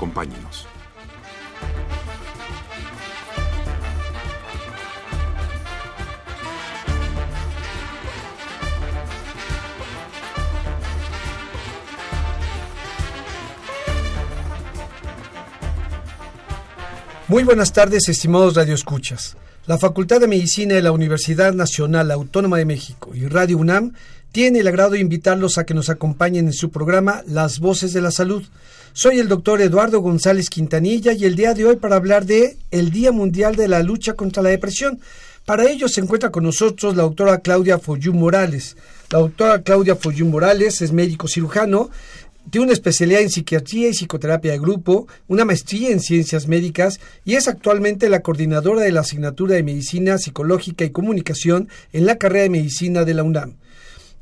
Acompáñenos. Muy buenas tardes, estimados radioescuchas. La Facultad de Medicina de la Universidad Nacional Autónoma de México y Radio UNAM tiene el agrado de invitarlos a que nos acompañen en su programa Las Voces de la Salud. Soy el doctor Eduardo González Quintanilla y el día de hoy para hablar de el Día Mundial de la Lucha contra la Depresión. Para ello se encuentra con nosotros la doctora Claudia Foyú Morales. La doctora Claudia Foyú Morales es médico cirujano, tiene una especialidad en psiquiatría y psicoterapia de grupo, una maestría en ciencias médicas y es actualmente la coordinadora de la asignatura de medicina psicológica y comunicación en la carrera de medicina de la UNAM.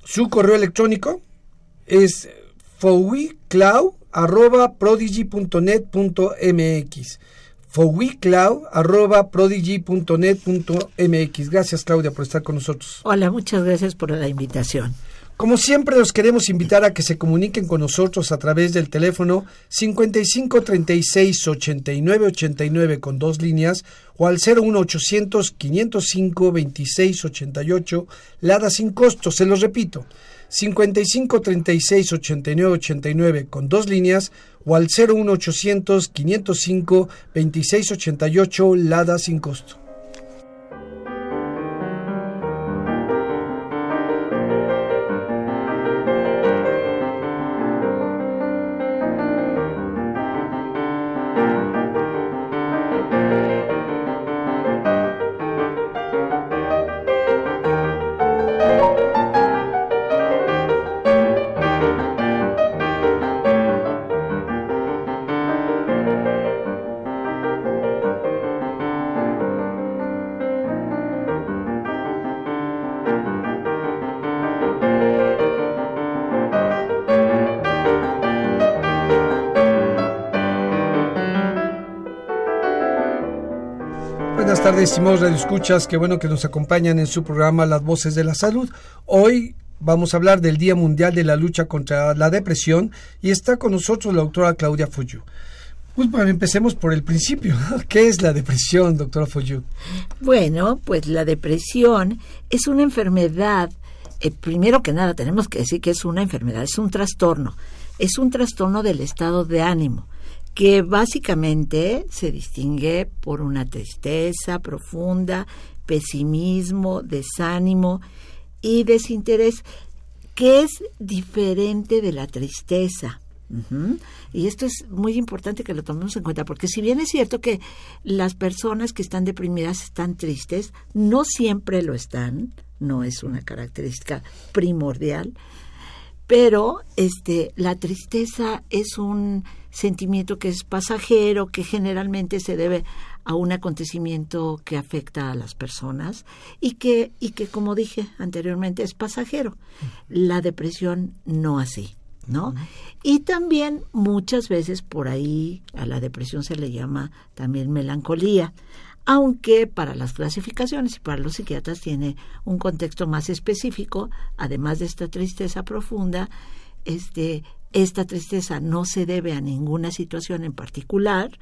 Su correo electrónico es fowiclau@prodigy.net.mx. fowiclau@prodigy.net.mx. Gracias Claudia por estar con nosotros. Hola, muchas gracias por la invitación. Como siempre, los queremos invitar a que se comuniquen con nosotros a través del teléfono 55 36 89 89 con dos líneas o al 01800 505 26 88 Lada sin costo. Se los repito, 55 36 89 89 con dos líneas o al 01800 505 26 88 Lada sin costo. Tardes, estimados radioescuchas. Qué bueno que nos acompañan en su programa Las Voces de la Salud. Hoy vamos a hablar del Día Mundial de la Lucha contra la Depresión y está con nosotros la doctora Claudia Foyu. Pues bueno, empecemos por el principio. ¿Qué es la depresión, doctora Foyu? Bueno, pues la depresión es una enfermedad. eh, primero que nada, tenemos que decir que es una enfermedad, es un trastorno. Es un trastorno del estado de ánimo que básicamente se distingue por una tristeza profunda, pesimismo, desánimo y desinterés, que es diferente de la tristeza. Y esto es muy importante que lo tomemos en cuenta, porque si bien es cierto que las personas que están deprimidas están tristes, no siempre lo están, no es una característica primordial, pero este la tristeza es un sentimiento que es pasajero, que generalmente se debe a un acontecimiento que afecta a las personas y que y que como dije anteriormente es pasajero. La depresión no así, ¿no? Y también muchas veces por ahí a la depresión se le llama también melancolía aunque para las clasificaciones y para los psiquiatras tiene un contexto más específico, además de esta tristeza profunda, este esta tristeza no se debe a ninguna situación en particular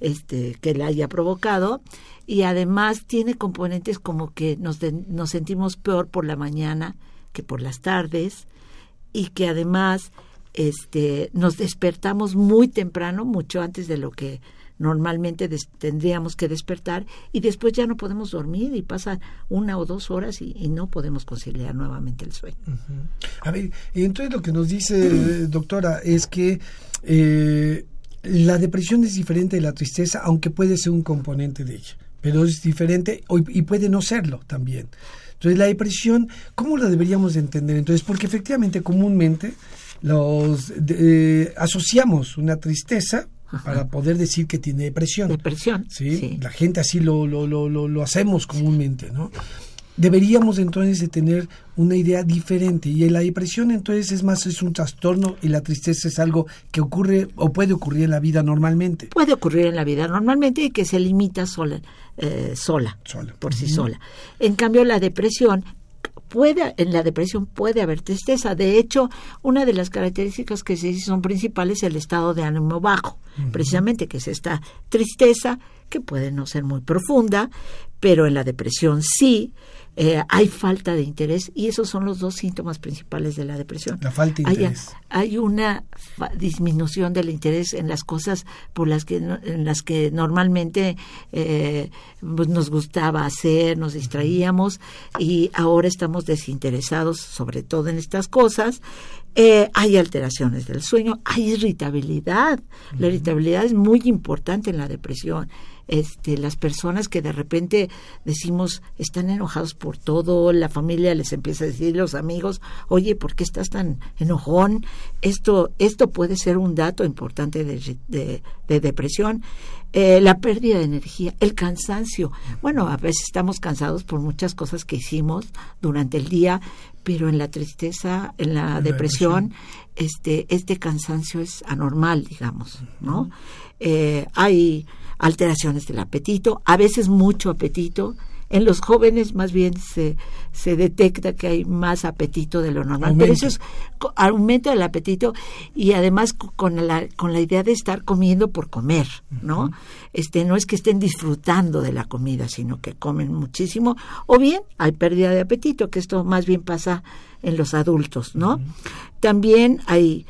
este que la haya provocado. Y además tiene componentes como que nos, de- nos sentimos peor por la mañana que por las tardes y que además este nos despertamos muy temprano, mucho antes de lo que normalmente des- tendríamos que despertar y después ya no podemos dormir y pasan una o dos horas y, no podemos conciliar nuevamente el sueño. A ver, entonces lo que nos dice, eh, doctora, es que eh, la depresión es diferente de la tristeza, aunque puede ser un componente de ella, pero es diferente y puede no serlo también. Entonces, la depresión, ¿cómo la deberíamos de entender? Entonces, porque efectivamente, comúnmente, los de- asociamos una tristeza para poder decir que tiene depresión. Depresión. ¿sí? sí. La gente así lo, lo, lo, lo, hacemos comúnmente, ¿no? Deberíamos entonces de tener una idea diferente y la depresión entonces es más es un trastorno y la tristeza es algo que ocurre o puede ocurrir en la vida normalmente. Puede ocurrir en la vida normalmente y que se limita sola, eh, sola, Sola. por sí sola. En cambio, la depresión puede, en la depresión puede haber tristeza. De hecho, una de las características que se son principales es el estado de ánimo bajo, precisamente que es esta tristeza que puede no ser muy profunda, pero en la depresión sí. eh, hay falta de interés y esos son los dos síntomas principales de la depresión. La falta de interés. hay una disminución del interés en las cosas por las que en las que normalmente eh, pues nos gustaba hacer, nos distraíamos y ahora estamos desinteresados sobre todo en estas cosas. Eh, hay alteraciones del sueño, hay irritabilidad. La irritabilidad es muy importante en la depresión. Este, las personas que de repente decimos están enojados por todo, la familia les empieza a decir, los amigos, oye, ¿por qué estás tan enojón? Esto, esto puede ser un dato importante de, de- de depresión. Eh, la pérdida de energía, el cansancio. Bueno, a veces estamos cansados por muchas cosas que hicimos durante el día, pero en la tristeza, en la la depresión, este, este cansancio es anormal, digamos, ¿no? Eh, hay alteraciones del apetito, a veces mucho apetito. En los jóvenes más bien se, se detecta que hay más apetito de lo normal, pero eso es aumento del apetito y además co- con la, con la idea de estar comiendo por comer, ¿no? Este no es que estén disfrutando de la comida, sino que comen muchísimo o bien hay pérdida de apetito, que esto más bien pasa en los adultos, ¿no? También hay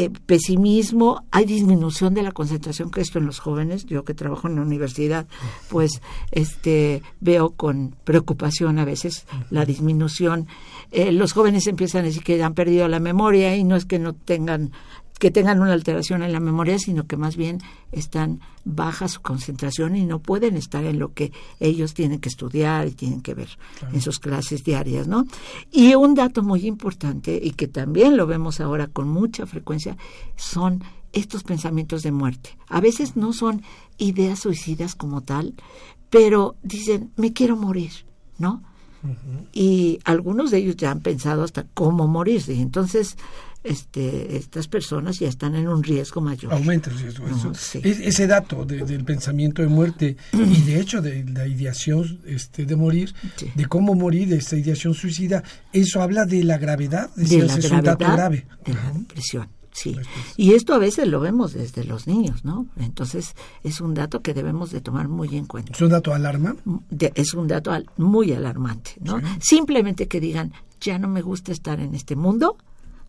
eh, pesimismo, hay disminución de la concentración, que esto en los jóvenes, yo que trabajo en la universidad, pues este veo con preocupación a veces la disminución. Eh, los jóvenes empiezan a decir que han perdido la memoria y no es que no tengan que tengan una alteración en la memoria, sino que más bien están baja su concentración y no pueden estar en lo que ellos tienen que estudiar y tienen que ver en sus clases diarias, ¿no? Y un dato muy importante y que también lo vemos ahora con mucha frecuencia son estos pensamientos de muerte. A veces no son ideas suicidas como tal, pero dicen, me quiero morir, ¿no? y algunos de ellos ya han pensado hasta cómo morirse. Entonces, este, estas personas ya están en un riesgo mayor. Aumenta el riesgo. No, eso. sí. Es- ese dato de- del pensamiento de muerte y de hecho de la ideación este, de morir, Sí. de cómo morir, de esta ideación suicida, eso habla de la gravedad, de la es un dato grave. de la depresión. Sí. Y esto a veces lo vemos desde los niños, ¿no? Entonces, es un dato que debemos de tomar muy en cuenta. Es un dato alarma. de- es un dato al- muy alarmante, ¿no? Simplemente que digan, ya no me gusta estar en este mundo,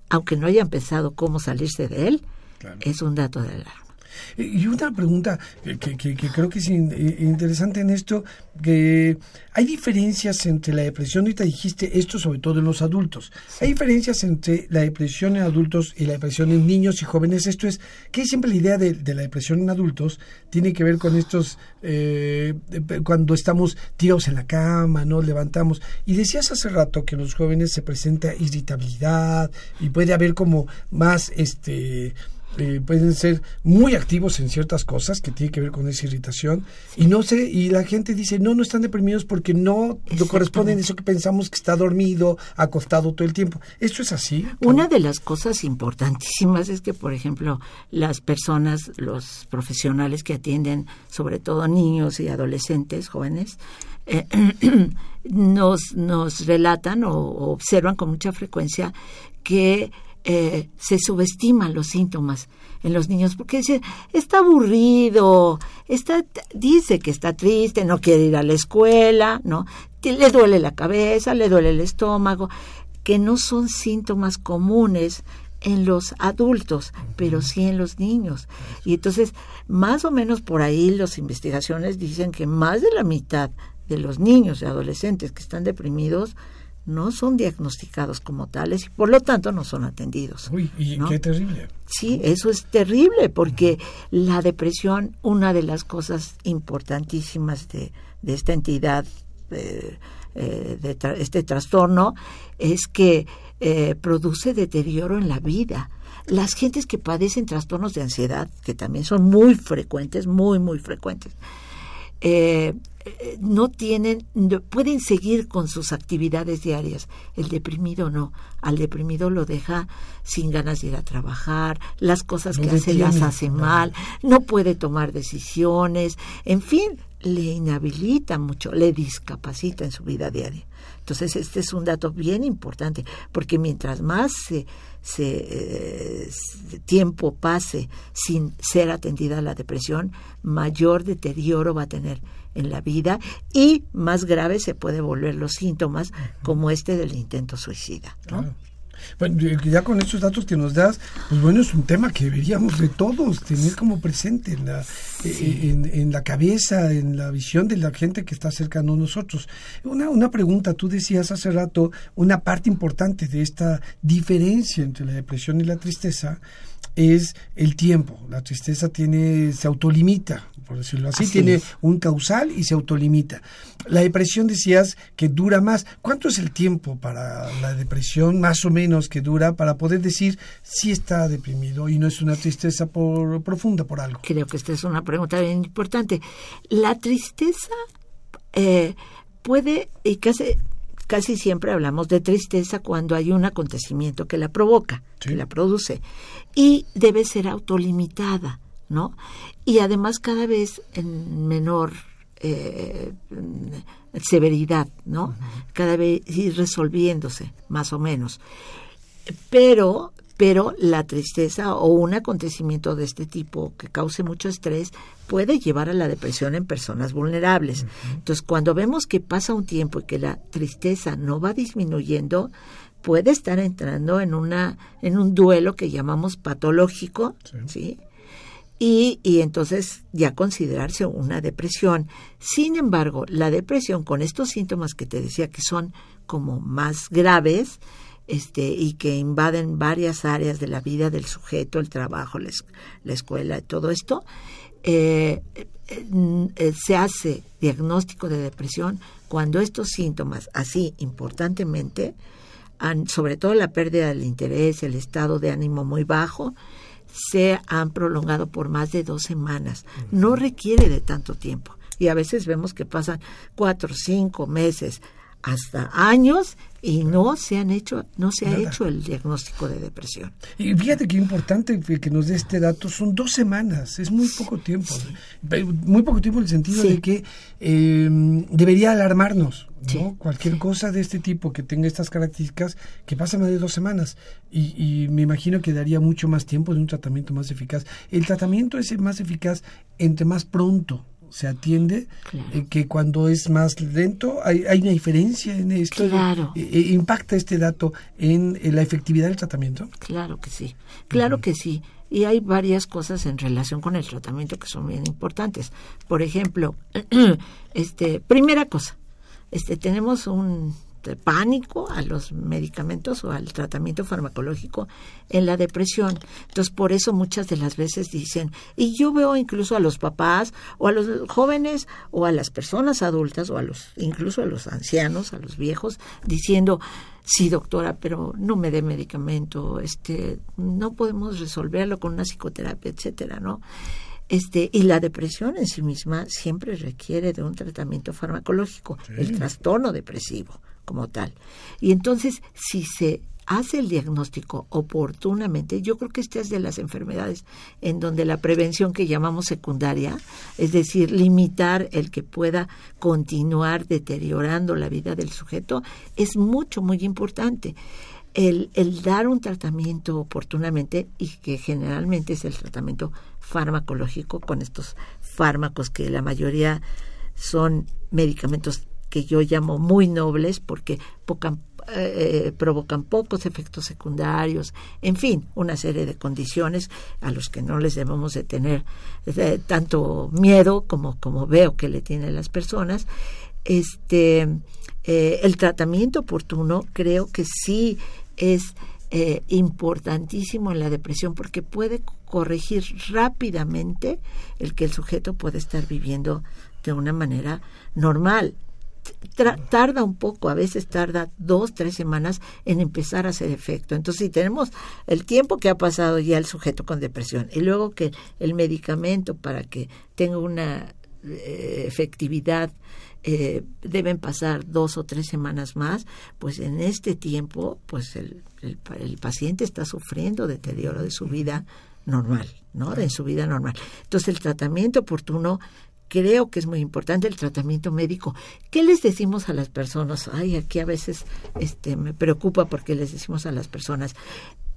aunque no hayan pensado cómo salirse de él, Claro. es un dato de alarma. Y una pregunta que, que- que- que creo que es in- eh, interesante en esto, que hay diferencias entre la depresión, ahorita dijiste esto sobre todo en los adultos, hay diferencias entre la depresión en adultos y la depresión en niños y jóvenes, esto es, que siempre la idea de, de la depresión en adultos tiene que ver con estos, eh, cuando estamos tirados en la cama, nos levantamos, y decías hace rato que en los jóvenes se presenta irritabilidad y puede haber como más, este, eh, pueden ser muy activos en ciertas cosas que tiene que ver con esa irritación. Y no sé y la gente dice no no están deprimidos porque no lo corresponde a eso que pensamos que está dormido acostado todo el tiempo esto es así Una de las cosas importantísimas es que, por ejemplo, las personas, los profesionales que atienden, sobre todo niños y adolescentes jóvenes, eh, nos, nos relatan o, o observan con mucha frecuencia que eh, se subestiman los síntomas en los niños porque dice está aburrido está dice que está triste no quiere ir a la escuela no le duele la cabeza le duele el estómago que no son síntomas comunes en los adultos, pero sí en los niños. Y entonces, más o menos por ahí las investigaciones dicen que más de la mitad de los niños y adolescentes que están deprimidos no son diagnosticados como tales y por lo tanto no son atendidos. uy y ¿no? qué terrible Sí, eso es terrible porque la depresión, una de las cosas importantísimas de, de esta entidad eh, eh, de tra- este trastorno es que eh, produce deterioro en la vida. Las gentes que padecen trastornos de ansiedad, que también son muy frecuentes, muy, muy frecuentes, eh, eh, no tienen, no- pueden seguir con sus actividades diarias. El deprimido no. Al deprimido lo deja sin ganas de ir a trabajar, las cosas que hace las hace mal, no puede tomar decisiones, en fin, le inhabilita mucho, le discapacita en su vida diaria. Entonces, este es un dato bien importante, porque mientras más se, se, eh, tiempo pase sin ser atendida la depresión, mayor deterioro va a tener en la vida y más grave se puede volver los síntomas como este del intento suicida. ¿no? Claro. Bueno, ya con estos datos que nos das, pues bueno, es un tema que deberíamos de todos tener como presente en la, eh, en, en la cabeza, en la visión de la gente que está cercano a nosotros. Una, una pregunta, tú decías hace rato, una parte importante de esta diferencia entre la depresión y la tristeza es el tiempo. La tristeza tiene, se autolimita, por decirlo así, Así tiene es. un causal y se autolimita. La depresión decías que dura más. ¿Cuánto es el tiempo para la depresión, más o menos, que dura para poder decir si está deprimido y no es una tristeza por, profunda por algo? Creo que esta es una pregunta bien importante. La tristeza eh, puede, y casi, casi siempre hablamos de tristeza cuando hay un acontecimiento que la provoca, Sí. que la produce, y debe ser autolimitada, ¿no? Y además cada vez en menor eh, severidad, ¿no? Cada vez ir resolviéndose, más o menos pero pero la tristeza o un acontecimiento de este tipo que cause mucho estrés puede llevar a la depresión en personas vulnerables. Entonces, cuando vemos que pasa un tiempo y que la tristeza no va disminuyendo, puede estar entrando en una en un duelo que llamamos patológico, ¿sí? Y, y entonces ya considerarse una depresión. Sin embargo, la depresión con estos síntomas que te decía que son como más graves, este, y que invaden varias áreas de la vida del sujeto, el trabajo, la, la escuela, todo esto, eh, eh, eh, se hace diagnóstico de depresión cuando estos síntomas, así importantemente, han- sobre todo la pérdida del interés, el estado de ánimo muy bajo, se han prolongado por más de dos semanas. No requiere de tanto tiempo. Y a veces vemos que pasan cuatro, cinco meses, hasta años y no se han hecho, no se ha Nada. hecho el diagnóstico de depresión. Y fíjate qué importante que nos dé este dato, son dos semanas, es muy poco tiempo. Pero Muy poco tiempo en el sentido Sí. de que eh, debería alarmarnos. ¿no? Sí. Cualquier cosa de este tipo que tenga estas características, que pasa más de dos semanas. Y, y me imagino que daría mucho más tiempo de un tratamiento más eficaz. El tratamiento es el más eficaz entre más pronto se atiende Claro. eh, que cuando es más lento hay, hay una diferencia en esto Claro. Eh, eh, impacta este dato en, en la efectividad del tratamiento Claro que sí, claro que sí. Y hay varias cosas en relación con el tratamiento que son bien importantes. Por ejemplo, este, primera cosa, este, tenemos un pánico a los medicamentos o al tratamiento farmacológico en la depresión. Entonces, por eso muchas de las veces dicen, y yo veo incluso a los papás o a los jóvenes o a las personas adultas o a los incluso a los ancianos, a los viejos diciendo, sí, doctora, pero no me dé medicamento, este, no podemos resolverlo con una psicoterapia, etcétera, ¿no? Este, y la depresión en sí misma siempre requiere de un tratamiento farmacológico, el trastorno depresivo como tal. Y entonces, si se hace el diagnóstico oportunamente, yo creo que esta es de las enfermedades en donde la prevención que llamamos secundaria, es decir, limitar el que pueda continuar deteriorando la vida del sujeto, es mucho, muy importante. El, el dar un tratamiento oportunamente y que generalmente es el tratamiento farmacológico con estos fármacos que la mayoría son medicamentos que yo llamo muy nobles porque pocan- eh, provocan pocos efectos secundarios, en fin, una serie de condiciones a los que no les debemos de tener eh, tanto miedo como, como veo que le tienen las personas. Este, eh, el tratamiento oportuno creo que sí es eh, importantísimo en la depresión porque puede corregir rápidamente el que el sujeto puede estar viviendo de una manera normal. Tarda un poco, a veces tarda dos, tres semanas en empezar a hacer efecto. Entonces, si tenemos el tiempo que ha pasado ya el sujeto con depresión y luego que el medicamento para que tenga una eh, efectividad eh, deben pasar dos o tres semanas más, pues en este tiempo, pues el, el, paciente está sufriendo deterioro de su vida normal, ¿no? De su vida normal. Entonces el tratamiento oportuno creo que es muy importante el tratamiento médico. ¿Qué les decimos a las personas? Ay, aquí a veces este me preocupa porque les decimos a las personas,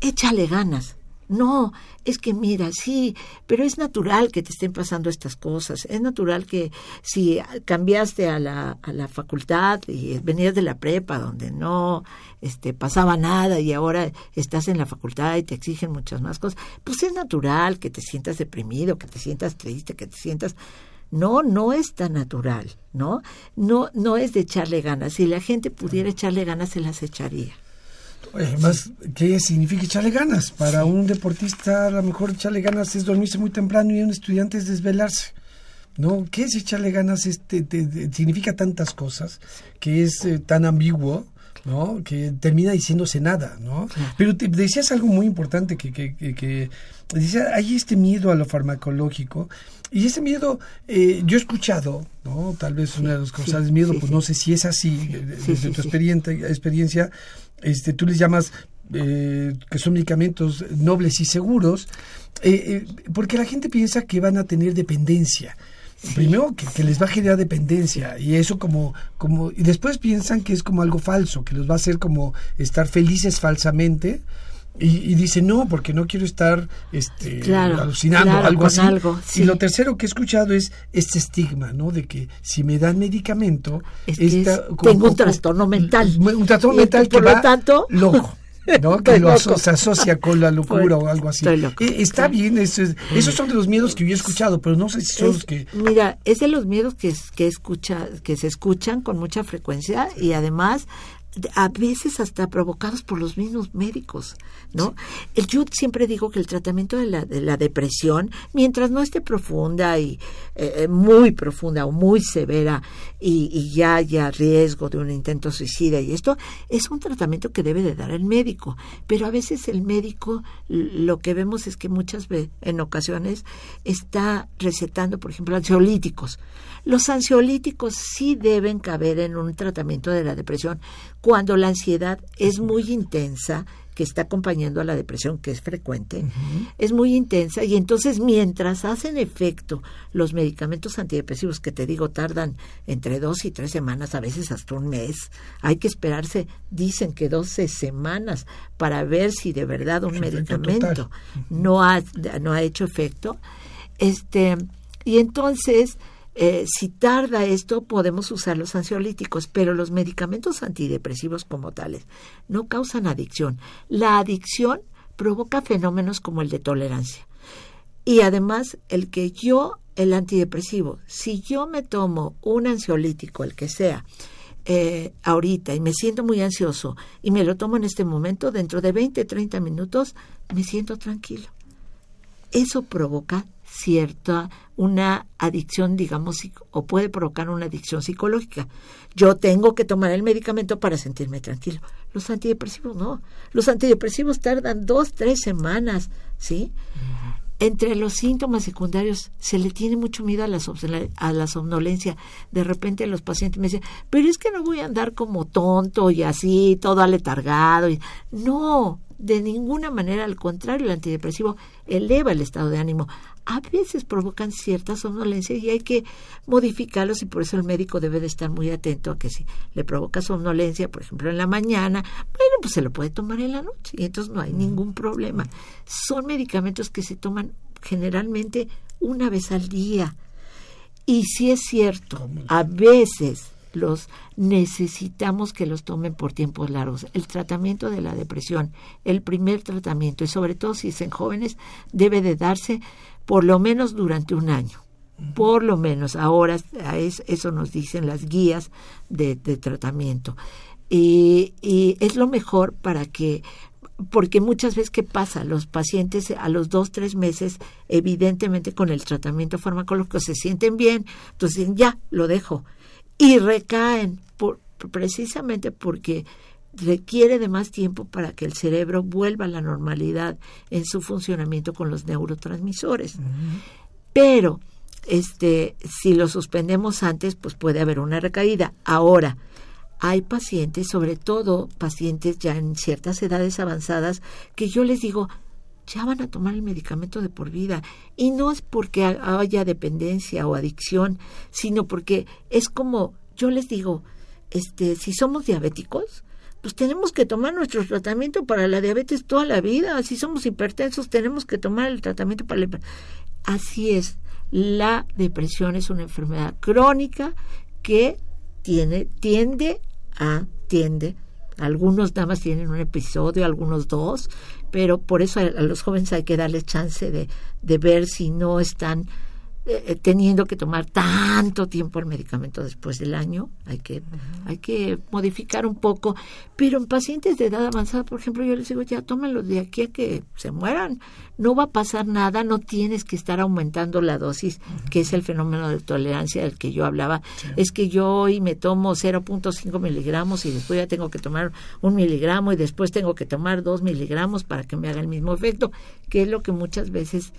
échale ganas. No, es que mira, sí, pero es natural que te estén pasando estas cosas. Es natural que si cambiaste a la, a la facultad y venías de la prepa donde no este, pasaba nada y ahora estás en la facultad y te exigen muchas más cosas, pues es natural que te sientas deprimido, que te sientas triste, que te sientas no, no es tan natural, ¿no? No, no es de echarle ganas. Si la gente pudiera echarle ganas, se las echaría. Además, ¿qué significa echarle ganas? Para un deportista, a lo mejor echarle ganas es dormirse muy temprano y un estudiante es desvelarse. ¿No? ¿Qué es echarle ganas? Este, significa tantas cosas, que es eh, tan ambiguo, ¿no? Que termina diciéndose nada, ¿no? Pero te decías algo muy importante que, que, que, que decía, hay este miedo a lo farmacológico y ese miedo, eh, yo he escuchado, ¿no? Tal vez una de las cosas del miedo, pues no sé si es así, eh, desde tu experiencia, experiencia, este, tú les llamas eh, que son medicamentos nobles y seguros, porque la gente piensa que van a tener dependencia. Primero que, les va a generar dependencia y eso como como y después piensan que es como algo falso, que los va a hacer como estar felices falsamente y, y, dice, no, porque no quiero estar este, alucinando, algo así. Y lo tercero que he escuchado es este estigma, ¿no? De que si me dan medicamento... tengo un trastorno mental. Un trastorno mental que va tanto, loco. ¿no? que lo se asocia con la locura o algo así. Eh, está bien, eso esos son de los miedos que yo he escuchado, pero no sé si son los que... Mira, es de los miedos que, que, escucha, que se escuchan con mucha frecuencia y además a veces hasta provocados por los mismos médicos, ¿no? El, yo siempre digo que el tratamiento de la, de la depresión, mientras no esté profunda y eh, eh, muy profunda o muy severa y, y, ya haya riesgo de un intento suicida y esto, es un tratamiento que debe de dar el médico. Pero a veces el médico lo que vemos es que muchas veces, en ocasiones, está recetando, por ejemplo, ansiolíticos. Los ansiolíticos sí deben caber en un tratamiento de la depresión cuando la ansiedad es muy intensa, que está acompañando a la depresión, que es frecuente, es muy intensa y entonces mientras hacen efecto los medicamentos antidepresivos que te digo tardan entre dos y tres semanas, a veces hasta un mes, hay que esperarse, dicen que doce semanas para ver si de verdad un medicamento no ha, no ha hecho efecto. Este, y entonces eh, si tarda esto, podemos usar los ansiolíticos, pero los medicamentos antidepresivos como tales no causan adicción. La adicción provoca fenómenos como el de tolerancia. Y además, el que yo, el antidepresivo, si yo me tomo un ansiolítico, el que sea, eh, ahorita y me siento muy ansioso y me lo tomo en este momento, dentro de 20, 30 minutos, me siento tranquilo. Eso provoca cierta, una adicción, digamos, o puede provocar una adicción psicológica. Yo tengo que tomar el medicamento para sentirme tranquilo. Los antidepresivos no. Los antidepresivos tardan dos, tres semanas, ¿sí? Entre los síntomas secundarios se le tiene mucho miedo a la, a la somnolencia. De repente los pacientes me dicen, pero es que no voy a andar como tonto y así, todo aletargado. Y... No, de ninguna manera, al contrario, el antidepresivo eleva el estado de ánimo. A veces provocan cierta somnolencia y hay que modificarlos y por eso el médico debe de estar muy atento a que si le provoca somnolencia, por ejemplo, en la mañana, bueno, pues se lo puede tomar en la noche y entonces no hay ningún problema. Son medicamentos que se toman generalmente una vez al día. Y si es cierto, a veces los necesitamos que los tomen por tiempos largos. El tratamiento de la depresión, el primer tratamiento, y sobre todo si es en jóvenes, debe de darse por lo menos durante un año. Por lo menos, ahora eso nos dicen las guías de, tratamiento. Y, y es lo mejor para que porque muchas veces qué pasa los pacientes a los dos tres meses evidentemente con el tratamiento farmacológico se sienten bien entonces ya lo dejo y recaen por, precisamente porque requiere de más tiempo para que el cerebro vuelva a la normalidad en su funcionamiento con los neurotransmisores. Pero este si lo suspendemos antes, pues puede haber una recaída. Ahora, hay pacientes, sobre todo pacientes ya en ciertas edades avanzadas, que yo les digo, ya van a tomar el medicamento de por vida. Y no es porque haya dependencia o adicción, sino porque es como, yo les digo, este, si somos diabéticos, pues tenemos que tomar nuestro tratamiento para la diabetes toda la vida. Si somos hipertensos, tenemos que tomar el tratamiento para la Así es, la depresión es una enfermedad crónica que tiene, tiende a, tiende, algunos nada más tienen un episodio, algunos dos, pero por eso a, los jóvenes hay que darles chance de, de ver si no están eh, eh, teniendo que tomar tanto tiempo el medicamento después del año, hay que, hay que modificar un poco, pero en pacientes de edad avanzada, por ejemplo, yo les digo, ya tómenlo de aquí a que se mueran, no va a pasar nada, no tienes que estar aumentando la dosis, que es el fenómeno de tolerancia del que yo hablaba, es que yo hoy me tomo 0.5 miligramos y después ya tengo que tomar un miligramo y después tengo que tomar dos miligramos para que me haga el mismo efecto, que es lo que muchas veces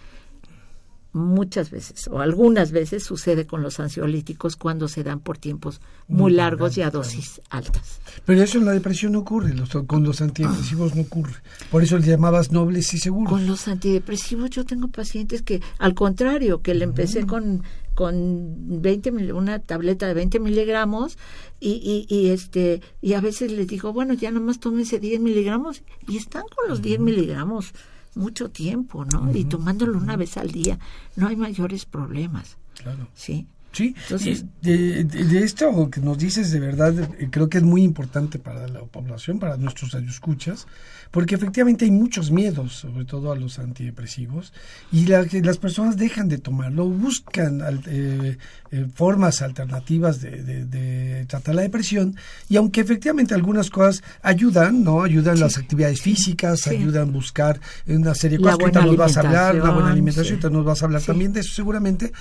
muchas veces o algunas veces sucede con los ansiolíticos cuando se dan por tiempos muy, largos y a dosis altas. Pero eso en la depresión no ocurre, con los antidepresivos no ocurre. Por eso le llamabas nobles y seguros. Con los antidepresivos yo tengo pacientes que, al contrario, que le empecé con con 20 una tableta de 20 miligramos y, y, este y a veces les digo bueno ya nomás tómense 10 miligramos y están con los 10 miligramos mucho tiempo, ¿no? Y tomándolo una vez al día, no hay mayores problemas. Claro. Sí. Sí, Entonces, de, de, esto que nos dices de verdad, eh, creo que es muy importante para la población, para nuestros radioescuchas, porque efectivamente hay muchos miedos, sobre todo a los antidepresivos, y las personas dejan de tomarlo, buscan eh, eh, formas alternativas de, tratar la depresión, y aunque efectivamente algunas cosas ayudan, ¿no? Ayudan las actividades físicas, ayudan a buscar una serie de cosas que ahorita nos vas a hablar, una buena alimentación, ahorita nos vas a hablar también de eso seguramente,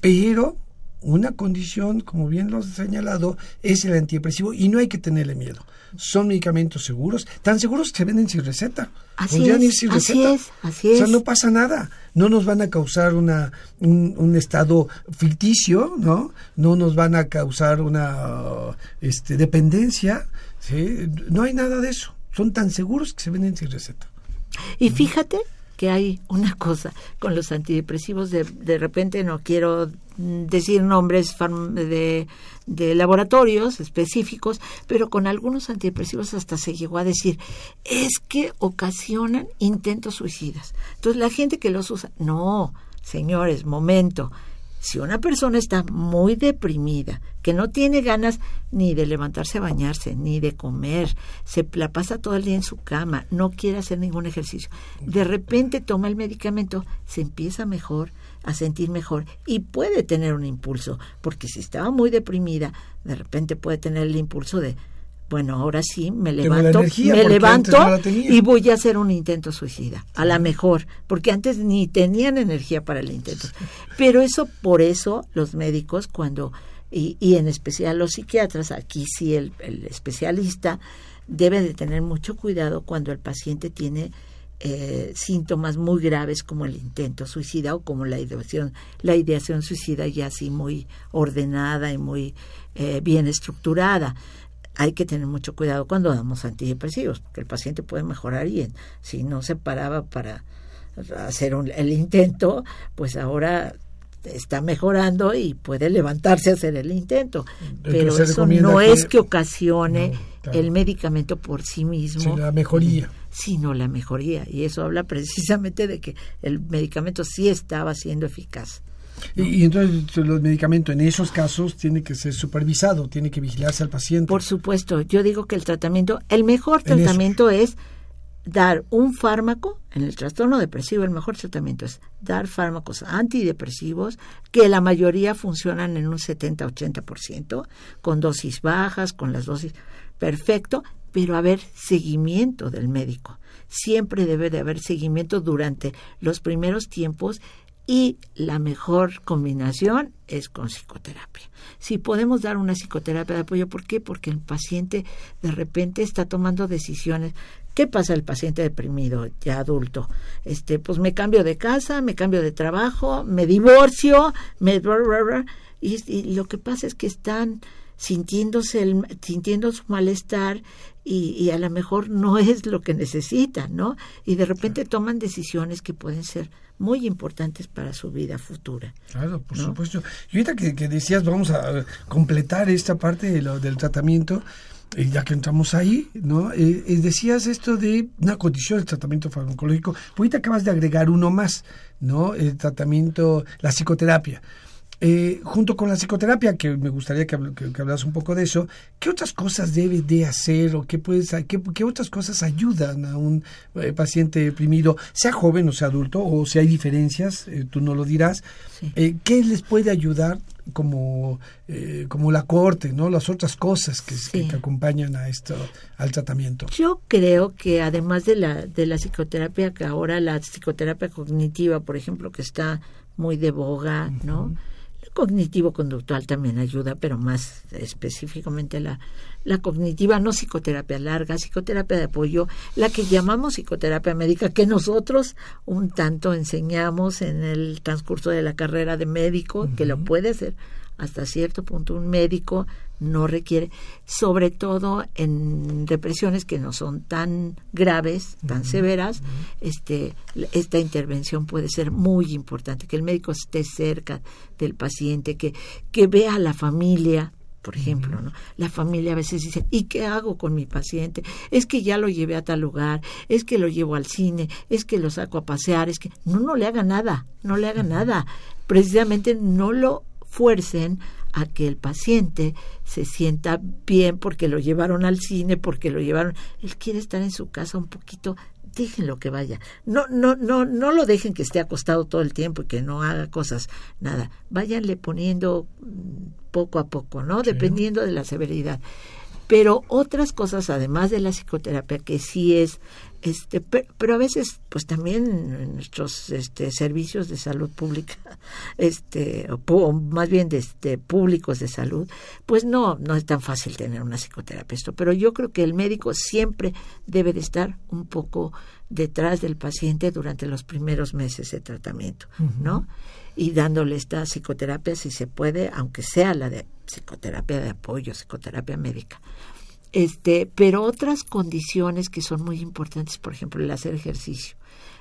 pero una condición, como bien lo has señalado, es el antidepresivo y no hay que tenerle miedo. Son medicamentos seguros, tan seguros que se venden sin receta. Así es, sin así es, así es. O sea, no pasa nada. No nos van a causar una, un, estado ficticio, ¿no? No nos van a causar una este, dependencia. ¿sí? No hay nada de eso. Son tan seguros que se venden sin receta. Y fíjate hay una cosa con los antidepresivos, de, de repente no quiero decir nombres de, de, laboratorios específicos, pero con algunos antidepresivos hasta se llegó a decir, es que ocasionan intentos suicidas. Entonces la gente que los usa, no, señores, momento, si una persona está muy deprimida, que no tiene ganas ni de levantarse a bañarse, ni de comer, se la pasa todo el día en su cama, no quiere hacer ningún ejercicio, de repente toma el medicamento, se empieza mejor, a sentir mejor y puede tener un impulso, porque si estaba muy deprimida, de repente puede tener el impulso de bueno, ahora sí me levanto, me levanto y voy a hacer un intento suicida, a la mejor, porque antes ni tenían energía para el intento. Pero eso, por eso, los médicos cuando, y, y en especial los psiquiatras, aquí sí el, el, especialista debe de tener mucho cuidado cuando el paciente tiene eh, síntomas muy graves como el intento suicida o como la ideación, la ideación suicida ya así muy ordenada y muy eh, bien estructurada hay que tener mucho cuidado cuando damos antidepresivos, porque el paciente puede mejorar y si no se paraba para hacer el intento, pues ahora está mejorando y puede levantarse a hacer el intento. Pero eso no es que ocasione el medicamento por sí mismo. Sino la mejoría. Sino la mejoría. Y eso habla precisamente de que el medicamento sí estaba siendo eficaz. Y, entonces los medicamentos en esos casos tiene que ser supervisado, tiene que vigilarse al paciente. Por supuesto, yo digo que el tratamiento, el mejor tratamiento es dar un fármaco, en el trastorno depresivo el mejor tratamiento es dar fármacos antidepresivos que la mayoría funcionan en un 70-80%, con dosis bajas, con las dosis perfecto, pero haber seguimiento del médico. Siempre debe de haber seguimiento durante los primeros tiempos y la mejor combinación es con psicoterapia. Si podemos dar una psicoterapia de apoyo, ¿por qué? Porque el paciente de repente está tomando decisiones. ¿Qué pasa el paciente deprimido, ya adulto? Este, pues me cambio de casa, me cambio de trabajo, me divorcio, me y, y lo que pasa es que están sintiéndose el, sintiendo su malestar y, y, a lo mejor no es lo que necesitan, ¿no? Y de repente toman decisiones que pueden ser muy importantes para su vida futura. Claro, por supuesto. Y ahorita que, que, decías, vamos a completar esta parte de lo, del tratamiento, eh, ya que entramos ahí, ¿no? Eh, eh, decías esto de una condición del tratamiento farmacológico. Ahorita acabas de agregar uno más, ¿no? El tratamiento, la psicoterapia. Eh, junto con la psicoterapia, que me gustaría que, que, que, hablas un poco de eso, ¿qué otras cosas debe de hacer o qué, puedes, qué, qué otras cosas ayudan a un eh, paciente deprimido, sea joven o sea adulto, o si hay diferencias, eh, tú no lo dirás? Sí. ¿Qué les puede ayudar como, como la corte, ¿no? las otras cosas que, sí. que, acompañan a esto, al tratamiento? Yo creo que además de la, de la psicoterapia, que ahora la psicoterapia cognitiva, por ejemplo, que está muy de boga, ¿no? Uh -huh cognitivo-conductual también ayuda, pero más específicamente la, la cognitiva, no psicoterapia larga, psicoterapia de apoyo, la que llamamos psicoterapia médica, que nosotros un tanto enseñamos en el transcurso de la carrera de médico, uh -huh. que lo puede hacer hasta cierto punto un médico no requiere, sobre todo en depresiones que no son tan graves, tan uh -huh. severas, uh -huh. este, esta intervención puede ser muy importante, que el médico esté cerca del paciente, que, que vea a la familia, por ejemplo, ¿no? La familia a veces dice, ¿y qué hago con mi paciente? Es que ya lo llevé a tal lugar, es que lo llevo al cine, es que lo saco a pasear, es que no, no le haga nada, no le haga nada. Precisamente no lo fuercen a que el paciente se sienta bien porque lo llevaron al cine, porque lo llevaron, él quiere estar en su casa un poquito, déjenlo que vaya. No no no no lo dejen que esté acostado todo el tiempo y que no haga cosas, nada. Váyanle poniendo poco a poco, ¿no? Sí. Dependiendo de la severidad. Pero otras cosas además de la psicoterapia que sí es este pero, pero, a veces pues también nuestros este servicios de salud pública este o, más bien de este públicos de salud pues no no es tan fácil tener una psicoterapia esto. Pero yo creo que el médico siempre debe de estar un poco detrás del paciente durante los primeros meses de tratamiento uh -huh. no y dándole esta psicoterapia si se puede aunque sea la de psicoterapia de apoyo psicoterapia médica este, pero otras condiciones que son muy importantes, por ejemplo, el hacer ejercicio,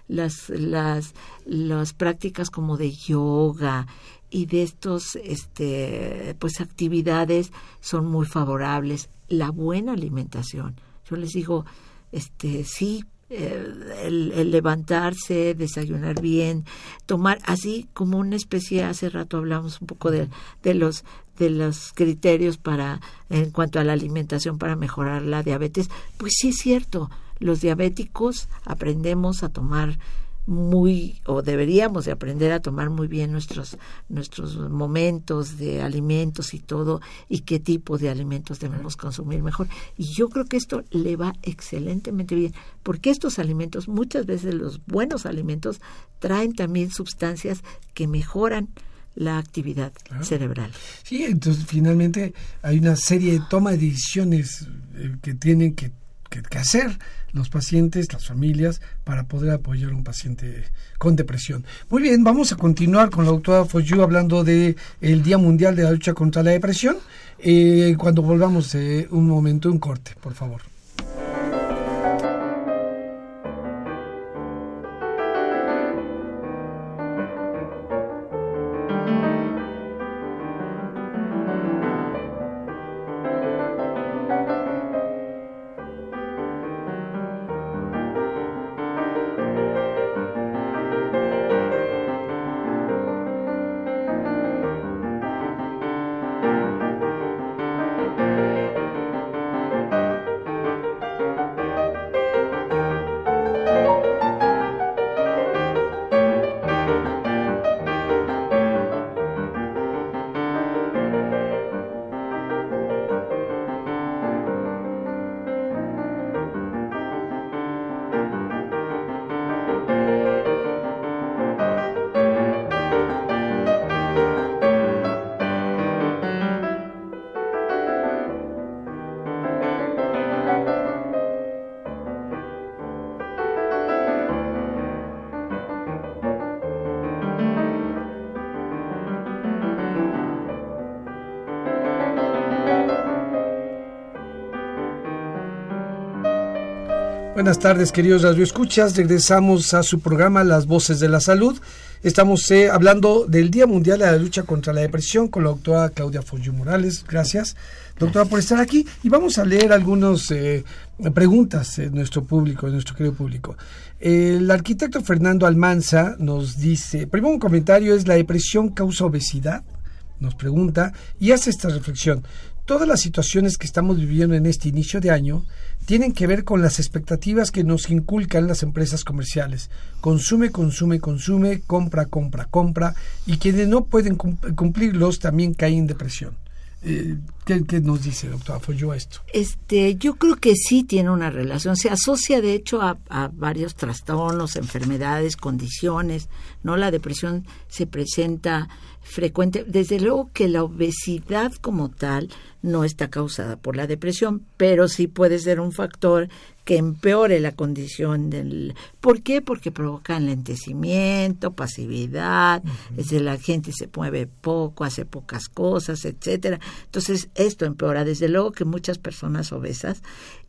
las, las, las prácticas como de yoga y de estos, este, pues actividades son muy favorables. La buena alimentación. Yo les digo, este, sí, el, el, levantarse, desayunar bien, tomar así como una especie, hace rato hablamos un poco de, de los de los criterios para en cuanto a la alimentación para mejorar la diabetes, pues sí es cierto, los diabéticos aprendemos a tomar muy o deberíamos de aprender a tomar muy bien nuestros nuestros momentos de alimentos y todo y qué tipo de alimentos debemos consumir mejor y yo creo que esto le va excelentemente bien porque estos alimentos muchas veces los buenos alimentos traen también sustancias que mejoran la actividad claro. cerebral. Sí, entonces finalmente hay una serie de toma de decisiones eh, que tienen que, que, que, hacer los pacientes, las familias, para poder apoyar a un paciente con depresión. Muy bien, vamos a continuar con la doctora Foyu hablando del el Día Mundial de la Lucha contra la Depresión. Eh, cuando volvamos, eh, un momento, un corte, por favor. Buenas tardes, queridos radioescuchas. Regresamos a su programa Las Voces de la Salud. Estamos eh, hablando del Día Mundial de la Lucha contra la Depresión con la doctora Claudia Follio Morales. Gracias, doctora, por estar aquí. Y vamos a leer algunas eh, preguntas de nuestro público, de nuestro querido público. El arquitecto Fernando Almanza nos dice, primero un comentario es, ¿la depresión causa obesidad? Nos pregunta y hace esta reflexión. Todas las situaciones que estamos viviendo en este inicio de año tienen que ver con las expectativas que nos inculcan las empresas comerciales. Consume, consume, consume, compra, compra, compra, y quienes no pueden cumplirlos también caen en depresión. Eh, ¿qué, nos dice, doctora Foyo, esto? Este, yo creo que sí tiene una relación. Se asocia, de hecho, a, a, varios trastornos, enfermedades, condiciones. No, la depresión se presenta frecuente. Desde luego que la obesidad como tal no está causada por la depresión, pero sí puede ser un factor que empeore la condición del... ¿Por qué? Porque provoca enlentecimiento, pasividad, es decir, la gente se mueve poco, hace pocas cosas, etcétera. Entonces, esto empeora. Desde luego que muchas personas obesas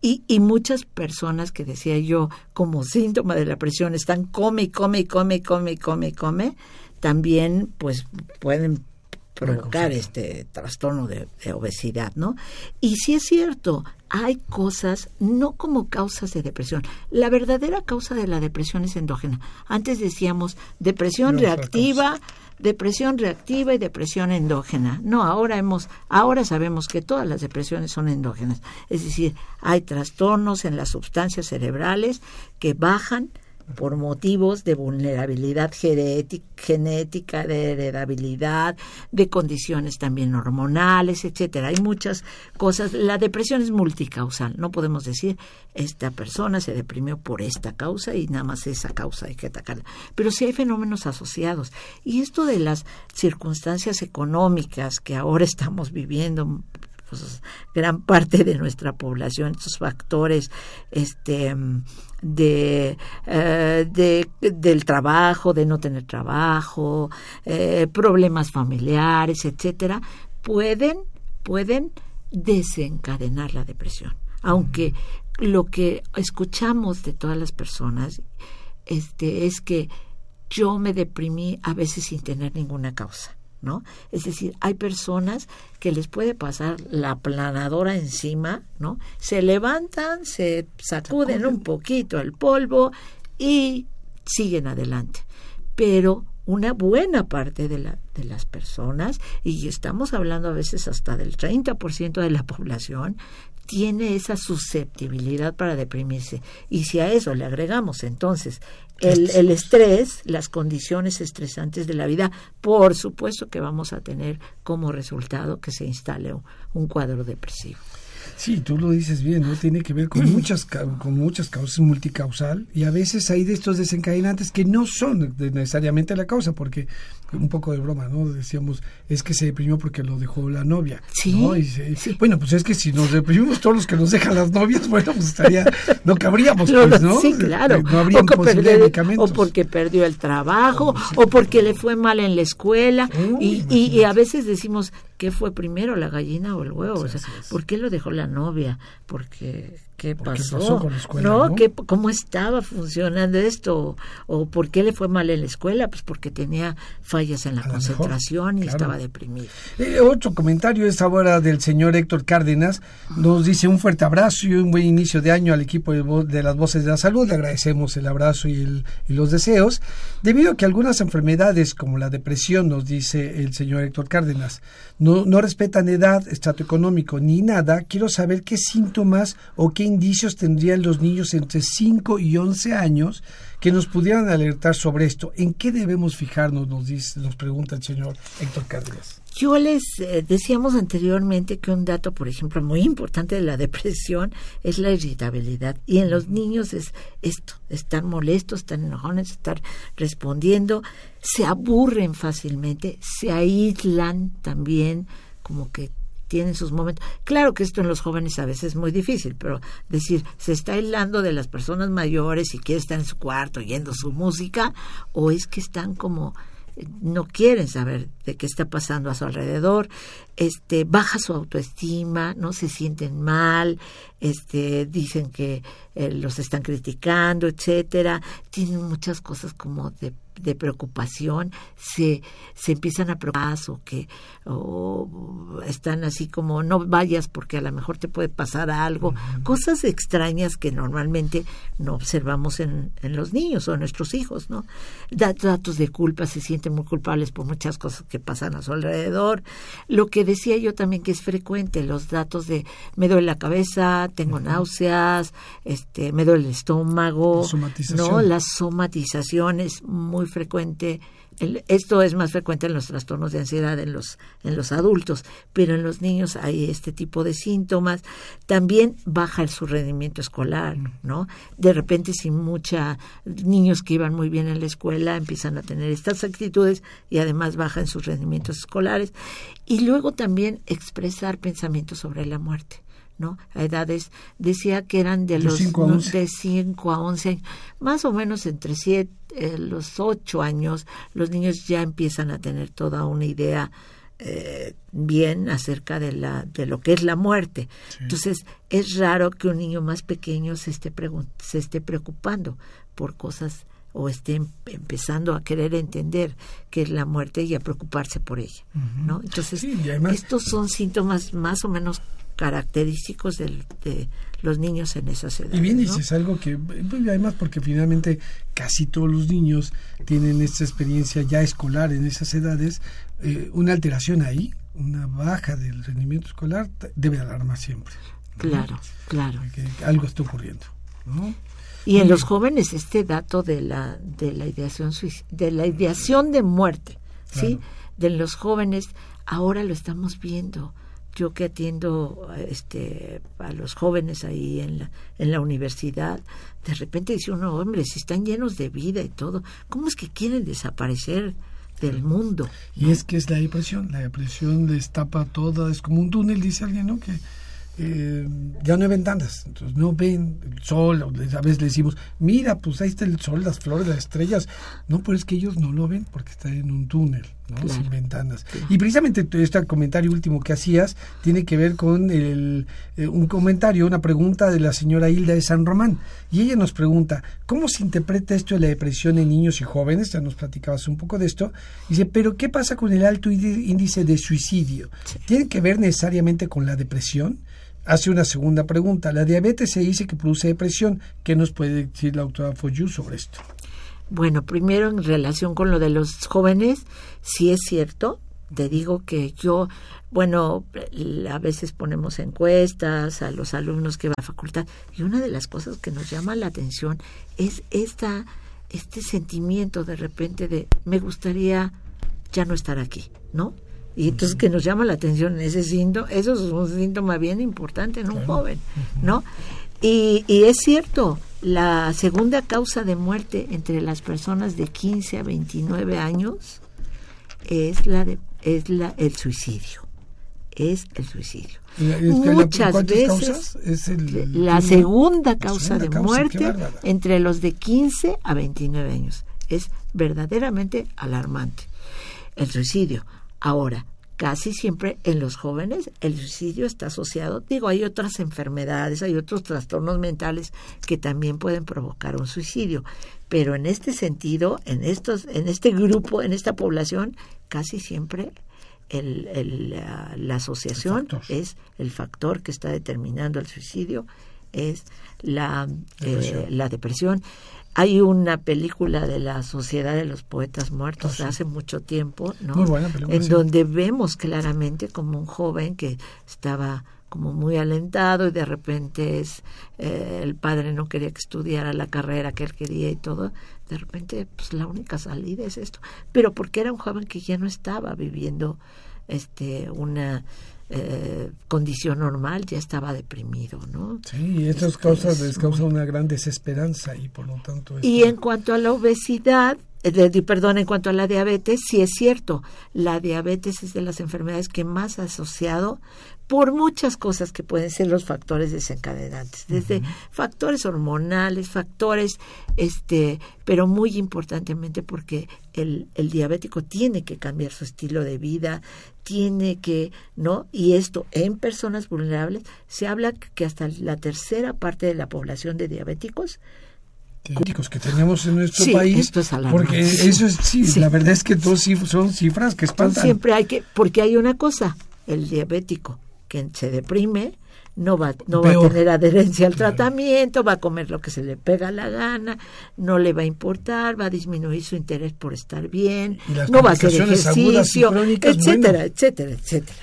y, y muchas personas que decía yo, como síntoma de la presión, están come, come, come, come, come, come, también pues pueden provocar este trastorno de, obesidad, ¿no? Y sí es cierto, hay cosas no como causas de depresión. La verdadera causa de la depresión es endógena. Antes decíamos depresión reactiva, depresión reactiva y depresión endógena. No, ahora hemos ahora sabemos que todas las depresiones son endógenas. Es decir, hay trastornos en las sustancias cerebrales que bajan por motivos de vulnerabilidad genética, de heredabilidad, de condiciones también hormonales, etcétera. Hay muchas cosas. La depresión es multicausal. No podemos decir esta persona se deprimió por esta causa y nada más esa causa hay que atacarla. Pero sí hay fenómenos asociados. Y esto de las circunstancias económicas que ahora estamos viviendo, pues, gran parte de nuestra población, estos factores este, de, eh, de, del trabajo, de no tener trabajo, eh, problemas familiares, etcétera, pueden, pueden desencadenar la depresión. Aunque lo que escuchamos de todas las personas este, es que yo me deprimí a veces sin tener ninguna causa. ¿No? Es decir, hay personas que les puede pasar la planadora encima, ¿no? Se levantan, se sacuden un poquito el polvo y siguen adelante. Pero una buena parte de, la, de las personas, y estamos hablando a veces hasta del 30% de la población, tiene esa susceptibilidad para deprimirse. Y si a eso le agregamos entonces el, el, estrés, las condiciones estresantes de la vida, por supuesto que vamos a tener como resultado que se instale un cuadro depresivo. Sí, tú lo dices bien, ¿no? Tiene que ver con muchas, con muchas causas multicausal y a veces hay de estos desencadenantes que no son necesariamente la causa, porque un poco de broma, ¿no? Decíamos, es que se deprimió porque lo dejó la novia. Sí. Bueno, pues es que si nos deprimimos todos los que nos dejan las novias, bueno, pues estaría, no cabríamos, pues, ¿no? Sí, claro. No habría o, o porque perdió el trabajo, o porque le fue mal en la escuela, y, y, y a veces decimos, ¿qué fue primero, la gallina o el huevo? o sea, ¿por qué lo dejó la novia? Porque qué pasó, con la escuela, ¿no? ¿Cómo estaba funcionando esto? ¿O por qué le fue mal en la escuela? Pues porque tenía fallas en la concentración y estaba deprimido. Eh, otro comentario es ahora del señor Héctor Cárdenas. Nos dice un fuerte abrazo y un buen inicio de año al equipo de, las Voces de la Salud. Le agradecemos el abrazo y, los deseos. Debido a que algunas enfermedades como la depresión, nos dice el señor Héctor Cárdenas, no, no respetan edad, estrato económico ni nada, quiero saber qué síntomas o qué indicios tendrían los niños entre 5 y 11 años que nos pudieran alertar sobre esto? ¿En qué debemos fijarnos? Nos, dice, nos pregunta el señor Héctor Cárdenas. Yo les eh, decíamos anteriormente que un dato, por ejemplo, muy importante de la depresión es la irritabilidad. Y en los niños es esto, estar molestos, estar enojones, estar respondiendo, se aburren fácilmente, se aíslan también, como que tienen sus momentos. Claro que esto en los jóvenes a veces es muy difícil, pero decir, se está aislando de las personas mayores y quiere estar en su cuarto oyendo su música, o es que están como no quieren saber de qué está pasando a su alrededor, este, baja su autoestima, no se sienten mal, este, dicen que eh, los están criticando, etcétera, tienen muchas cosas como de de preocupación se, se empiezan a preocupar o que o están así como no vayas porque a lo mejor te puede pasar algo, cosas extrañas que normalmente no observamos en, en los niños o en nuestros hijos, ¿no? Datos de culpa, se sienten muy culpables por muchas cosas que pasan a su alrededor. Lo que decía yo también que es frecuente, los datos de me duele la cabeza, tengo náuseas, este, me duele el estómago, ¿no? Las somatizaciones muy frecuente, esto es más frecuente en los trastornos de ansiedad en los, en los adultos, pero en los niños hay este tipo de síntomas. También baja su rendimiento escolar, ¿no? De repente, si mucha niños que iban muy bien en la escuela empiezan a tener estas actitudes y además bajan sus rendimientos escolares. Y luego también expresar pensamientos sobre la muerte. ¿no? A edades, decía que eran de, los a de 5 a 11 años, más o menos entre siete, eh, los 8 años, los niños ya empiezan a tener toda una idea eh, bien acerca de, la, de lo que es la muerte. Entonces, es raro que un niño más pequeño se esté, se esté preocupando por cosas o esté em-, empezando a querer entender qué es la muerte y a preocuparse por ella, ¿no? Entonces, estos son síntomas más o menos característicos de los niños en esas edades. Y bien dices algo que, pues, además porque finalmente casi todos los niños tienen esta experiencia ya escolar en esas edades, eh, una alteración ahí, una baja del rendimiento escolar debe alarmar siempre. Claro, claro. Que algo está ocurriendo. ¿no? Y en los jóvenes este dato de la de la ideación de la ideación de muerte, ¿sí? De los jóvenes ahora lo estamos viendo yo que atiendo este a los jóvenes ahí en la, en la universidad, de repente dice uno, hombre, si están llenos de vida y todo, ¿cómo es que quieren desaparecer del mundo? Y es que es la depresión, la depresión destapa todo, es como un túnel, dice alguien, ¿no? Que eh, ya no hay ventanas, entonces no ven el sol, a veces le decimos, mira, pues ahí está el sol, las flores, las estrellas. No, pero es que ellos no lo ven porque está en un túnel, ¿no? sin ventanas. Y precisamente este comentario último que hacías tiene que ver con el, eh, un comentario, una pregunta de la señora Hilda de San Román. Y ella nos pregunta, ¿cómo se interpreta esto de la depresión en niños y jóvenes? Ya nos platicabas un poco de esto. Dice, pero ¿qué pasa con el alto índice de suicidio? ¿Tiene que ver necesariamente con la depresión? Hace una segunda pregunta. La diabetes se dice que produce depresión. ¿Qué nos puede decir la doctora Foyu sobre esto? Bueno, primero en relación con lo de los jóvenes, sí es cierto. Te digo que yo, bueno, a veces ponemos encuestas a los alumnos que van a la facultad y una de las cosas que nos llama la atención es esta, este sentimiento de repente de me gustaría ya no estar aquí, ¿no? Y entonces que nos llama la atención ese síntoma, eso es un síntoma bien importante en un joven, ¿no? Y, y, es cierto, la segunda causa de muerte entre las personas de 15 a 29 años es la de es la el suicidio. Es el suicidio. Muchas veces es la segunda causa de muerte entre los de 15 a 29 años es verdaderamente alarmante. El suicidio. Ahora, casi siempre en los jóvenes el suicidio está asociado, digo, hay otras enfermedades, hay otros trastornos mentales que también pueden provocar un suicidio, pero en este sentido, en estos, en este grupo, en esta población, casi siempre el, la, asociación es el factor que está determinando el suicidio, es la eh, la depresión. Hay una película de la Sociedad de los Poetas Muertos de ah, hace mucho tiempo, ¿no? en donde vemos claramente como un joven que estaba como muy alentado y de repente es eh, el padre no quería que estudiara la carrera que él quería y todo. De repente pues la única salida es esto. Pero porque era un joven que ya no estaba viviendo este una eh, condición normal ya estaba deprimido, ¿no? Sí, y estas causas les causa una gran desesperanza y por lo tanto... Y en cuanto a la obesidad, eh, perdón, en cuanto a la diabetes, sí es cierto, la diabetes es de las enfermedades que más ha asociado por muchas cosas que pueden ser los factores desencadenantes, desde factores hormonales, factores, este, pero muy importantemente porque el, el diabético tiene que cambiar su estilo de vida, tiene que, ¿no? Y esto en personas vulnerables, se habla que hasta la tercera parte de la población de diabéticos diabéticos que tenemos en nuestro Sí, país. esto es porque eso es, sí, Sí. la verdad es que dos cif- son cifras que espantan. Siempre hay que, porque hay una cosa, el diabético que se deprime no va, no va a tener adherencia al tratamiento, va a comer lo que se le pega la gana, no le va a importar, va a disminuir su interés por estar bien, no va a hacer ejercicio, crónicas, etcétera, bueno. etcétera, etcétera.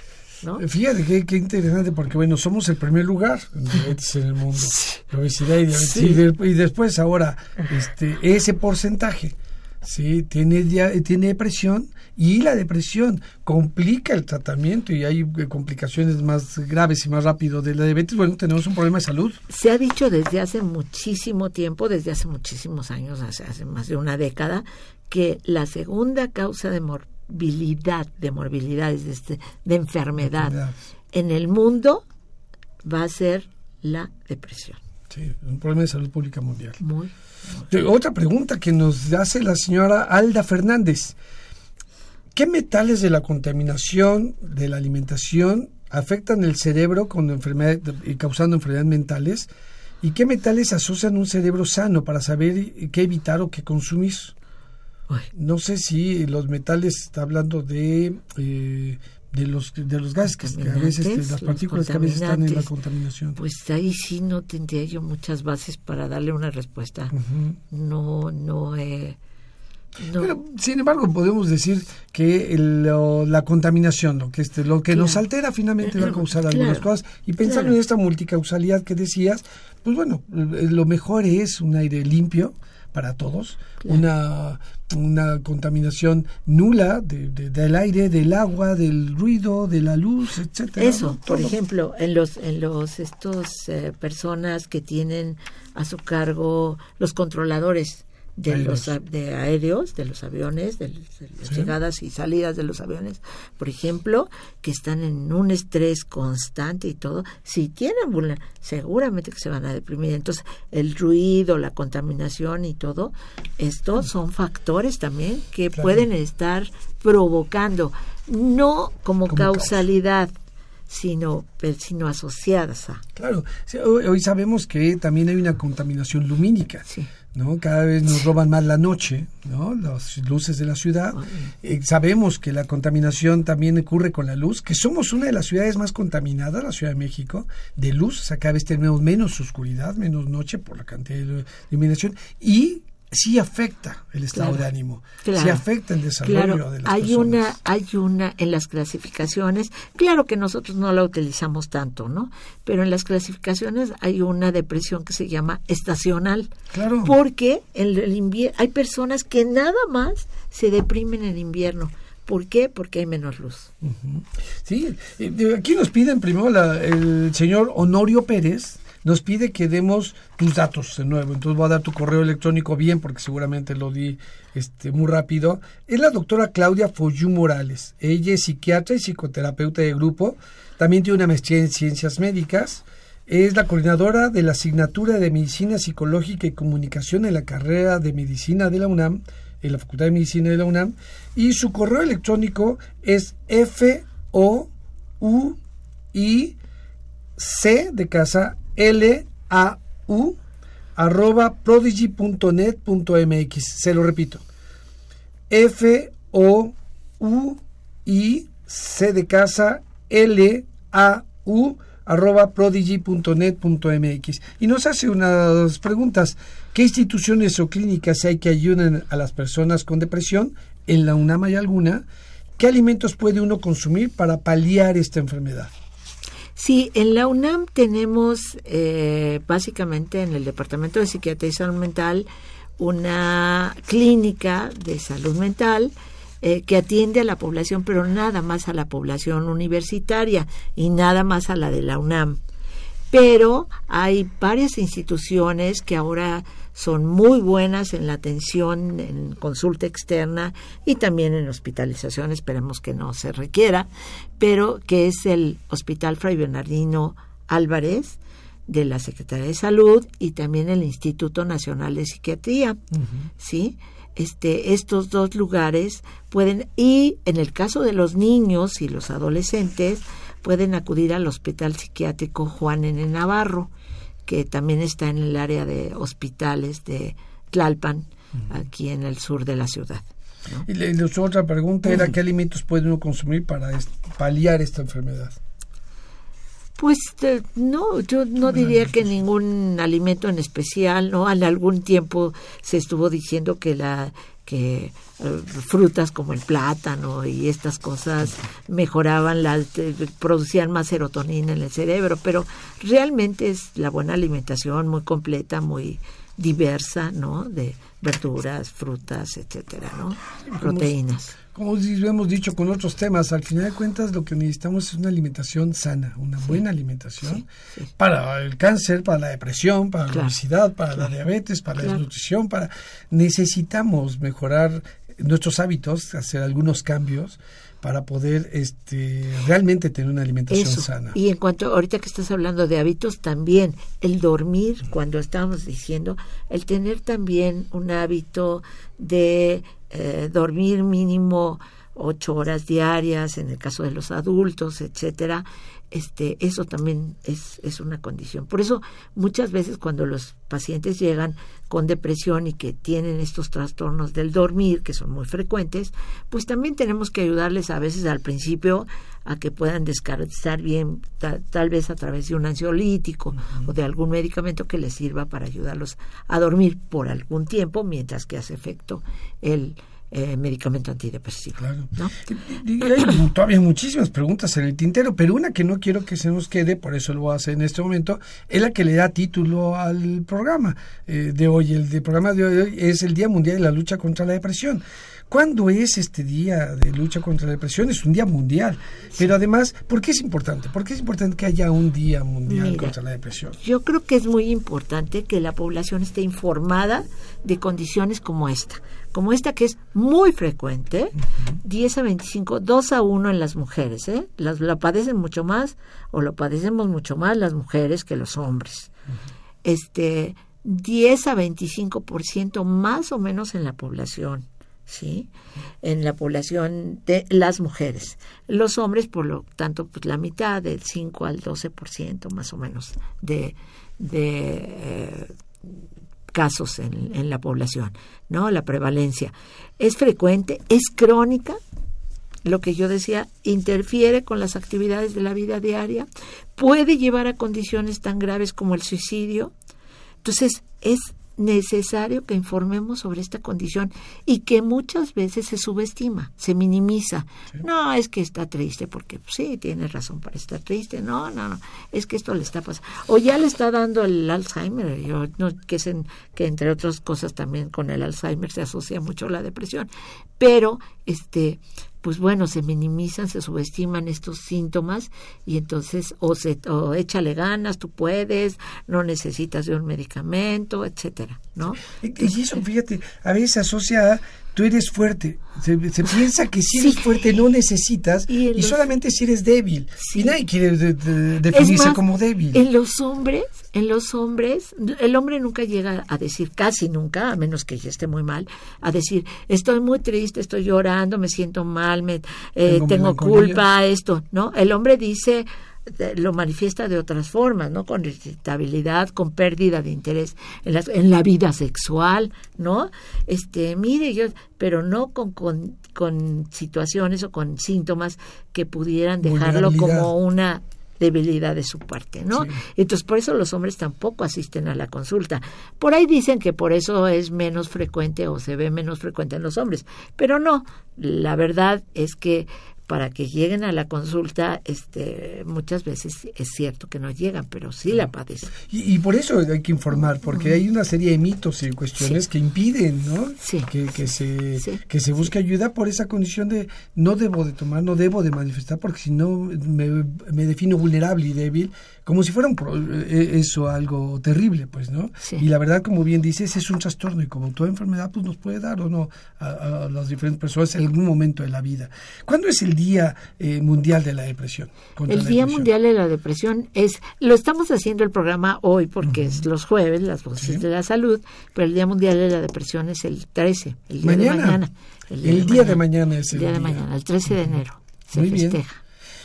¿no? Fíjate qué, qué interesante, porque bueno, somos el primer lugar en diabetes en el mundo. Obesidad y diabetes. Sí. Y, de- y después, ahora, este ese porcentaje, ¿sí? Tiene, tiene depresión y la depresión complica el tratamiento y hay eh, complicaciones más graves y más rápido de la diabetes. Bueno, tenemos un problema de salud. Se ha dicho desde hace muchísimo tiempo, desde hace muchísimos años, hace, hace más de una década, que la segunda causa de morbilidad, de morbilidades, de, este- de enfermedad en el mundo va a ser la depresión. Sí, un problema de salud pública mundial. Muy. Otra pregunta que nos hace la señora Alda Fernández. ¿Qué metales de la contaminación de la alimentación afectan el cerebro con enfermedad, y causando enfermedades mentales? ¿Y qué metales asocian un cerebro sano para saber qué evitar o qué consumir? No sé si los metales está hablando de eh, de los de los gases que, que a veces Contaminantes, las partículas que a veces están en la contaminación. Pues ahí sí no tendría yo muchas bases para darle una respuesta. No, no, eh, no. Pero, sin embargo, podemos decir que el- lo- la contaminación, lo que, este, lo que nos altera finalmente va a causar algunas cosas. Y pensando Claro. en esta multicausalidad que decías, pues bueno, eh, lo mejor es un aire limpio para todos, una, una contaminación nula de- de- del aire, del agua, del ruido, de la luz, etcétera. Eso, ¿no? por ejemplo, en los en los estos eh, personas que tienen a su cargo los controladores de Aéreos. los de aéreos, de los aviones, de, las Sí. llegadas y salidas de los aviones, por ejemplo, que están en un estrés constante y todo, si tienen seguramente que se van a deprimir. Entonces, el ruido, la contaminación y todo, estos son factores también que Claro. pueden estar provocando, no como, Como causalidad, sino, sino asociadas a. Claro, hoy sabemos que también hay una contaminación lumínica. Sí. ¿No? Cada vez nos roban más la noche, ¿no? Las luces de la ciudad. Eh, sabemos que la contaminación también ocurre con la luz, que somos una de las ciudades más contaminadas, la Ciudad de México, de luz. O sea, cada vez tenemos menos oscuridad, menos noche por la cantidad de iluminación y sí afecta el estado Claro. de ánimo, Claro. sí afecta el desarrollo Claro, de las hay personas. una, hay una en las clasificaciones, claro que nosotros no la utilizamos tanto, ¿no? Pero en las clasificaciones hay una depresión que se llama estacional. Claro. Porque en el invierno hay personas que nada más se deprimen en invierno. ¿Por qué? Porque hay menos luz. Sí, eh, aquí nos piden primero la- el señor Honorio Pérez, nos pide que demos tus datos de nuevo. Entonces voy a dar tu correo electrónico bien porque seguramente lo di este, muy rápido. Es la doctora Claudia Foyú Morales. Ella es psiquiatra y psicoterapeuta de grupo. También tiene una maestría en ciencias médicas. Es la coordinadora de la asignatura de Medicina Psicológica y Comunicación en la carrera de Medicina de la UNAM, en la Facultad de Medicina de la UNAM. Y su correo electrónico es F O U I C de casa L A U arroba prodigy.net.mx. Se lo repito. F O U I C de casa L A U arroba prodigy.net.mx y nos hace unas preguntas ¿qué instituciones o clínicas hay que ayuden a las personas con depresión? en la UNAM hay alguna ¿qué alimentos puede uno consumir para paliar esta enfermedad? Sí, en la UNAM tenemos eh, básicamente en el Departamento de Psiquiatría y Salud Mental una clínica de salud mental eh, que atiende a la población, pero nada más a la población universitaria y nada más a la de la UNAM. Pero hay varias instituciones que ahora son muy buenas en la atención en consulta externa y también en hospitalización, esperemos que no se requiera, pero que es el Hospital Fray Bernardino Álvarez de la Secretaría de Salud y también el Instituto Nacional de Psiquiatría, ¿sí? Este, estos dos lugares pueden, y en el caso de los niños y los adolescentes, pueden acudir al Hospital Psiquiátrico Juan N. Navarro, que también está en el área de hospitales de Tlalpan, aquí en el sur de la ciudad. ¿no? Y la, la otra pregunta era, ¿qué alimentos puede uno consumir para est- paliar esta enfermedad? Pues eh, no, yo no diría que ningún alimento en especial, ¿no? En algún tiempo se estuvo diciendo que la que eh, frutas como el plátano y estas cosas mejoraban la te- producían más serotonina en el cerebro, pero realmente es la buena alimentación muy completa, muy diversa, ¿no? De verduras, frutas, etcétera, ¿no? Proteínas. Como hemos dicho con otros temas, al final de cuentas lo que necesitamos es una alimentación sana, una buena alimentación sí. para el cáncer, para la depresión, para la obesidad, para la diabetes, para la desnutrición, para necesitamos mejorar nuestros hábitos, hacer algunos cambios para poder este realmente tener una alimentación Eso. sana. Y en cuanto, ahorita que estás hablando de hábitos, también el dormir, cuando estábamos diciendo, el tener también un hábito de eh, dormir mínimo ocho horas diarias, en el caso de los adultos, etcétera, este, eso también es, es una condición. Por eso, muchas veces cuando los pacientes llegan con depresión y que tienen estos trastornos del dormir, que son muy frecuentes, pues también tenemos que ayudarles a veces al principio a que puedan descansar bien, ta- tal vez a través de un ansiolítico o de algún medicamento que les sirva para ayudarlos a dormir por algún tiempo mientras que hace efecto el eh, medicamento antidepresivo. Claro. ¿no? Y- y hay todavía muchísimas preguntas en el tintero, pero una que no quiero que se nos quede, por eso lo voy a hacer en este momento, es la que le da título al programa eh, de hoy. El de programa de hoy es el Día Mundial de la Lucha contra la Depresión. ¿Cuándo es este día de lucha contra la depresión? Es un día mundial. Pero además, ¿por qué es importante? ¿Por qué es importante que haya un día mundial Mira, contra la depresión? Yo creo que es muy importante que la población esté informada de condiciones como esta, como esta que es muy frecuente, 10 a 25, 2 a 1 en las mujeres, ¿eh? Las, la padecen mucho más o lo padecemos mucho más las mujeres que los hombres. Este 10 a 25% más o menos en la población. ¿sí? En la población de las mujeres. Los hombres, por lo tanto, pues la mitad, del 5 al 12% más o menos de, de eh, casos en, en la población, ¿no? La prevalencia. Es frecuente, es crónica, lo que yo decía, interfiere con las actividades de la vida diaria, puede llevar a condiciones tan graves como el suicidio. Entonces, es necesario que informemos sobre esta condición y que muchas veces se subestima, se minimiza. No, es que está triste porque pues, sí, tiene razón para estar triste. No, no, no, es que esto le está pasando. O ya le está dando el Alzheimer, yo, no, que, es en- que entre otras cosas también con el Alzheimer se asocia mucho la depresión. Pero, este, pues bueno, se minimizan, se subestiman estos síntomas y entonces o se o échale ganas, tú puedes, no necesitas de un medicamento, etcétera, ¿no? Y, y eso, fíjate, a veces se asocia tú eres fuerte. Se, se piensa que si eres Sí. fuerte no necesitas Y y, en los- solamente si eres débil. Sí. Y nadie quiere de- de- Es definirse más, como débil. En los hombres, en los hombres, el hombre nunca llega a decir, casi nunca, a menos que ya esté muy mal, a decir, estoy muy triste, estoy llorando, me siento mal, me, eh, Tengo tengo, culpa, esto, ¿no? El hombre dice, lo manifiesta de otras formas, ¿no? Con irritabilidad, con pérdida de interés en la, en la vida sexual, ¿no? Este, mire, yo, pero no con, con, con situaciones o con síntomas que pudieran dejarlo como una debilidad de su parte, ¿no? Sí. Entonces, por eso los hombres tampoco asisten a la consulta. Por ahí dicen que por eso es menos frecuente o se ve menos frecuente en los hombres, pero no, la verdad es que para que lleguen a la consulta, este, muchas veces es cierto que no llegan, pero sí la padecen. Y, y por eso hay que informar, porque hay una serie de mitos y cuestiones que impiden, ¿no? Sí. Que, que se Sí. que se busque ayuda por esa condición de no debo de tomar, no debo de manifestar, porque si no me, me defino vulnerable y débil, como si fuera un pro- eh, eso algo terrible, pues, ¿no? Sí. Y la verdad, como bien dices, es un trastorno y como toda enfermedad, pues nos puede dar o no a, a las diferentes personas en algún momento de la vida. ¿Cuándo es el Día eh, Mundial de la Depresión? El la Día depresión. Mundial de la Depresión es, lo estamos haciendo el programa hoy porque es los jueves, las voces Sí. de la salud, pero el Día Mundial de la Depresión es el 13, el día Mañana. de mañana. El día de mañana es el el día de día. mañana, el 13 de enero se Muy bien.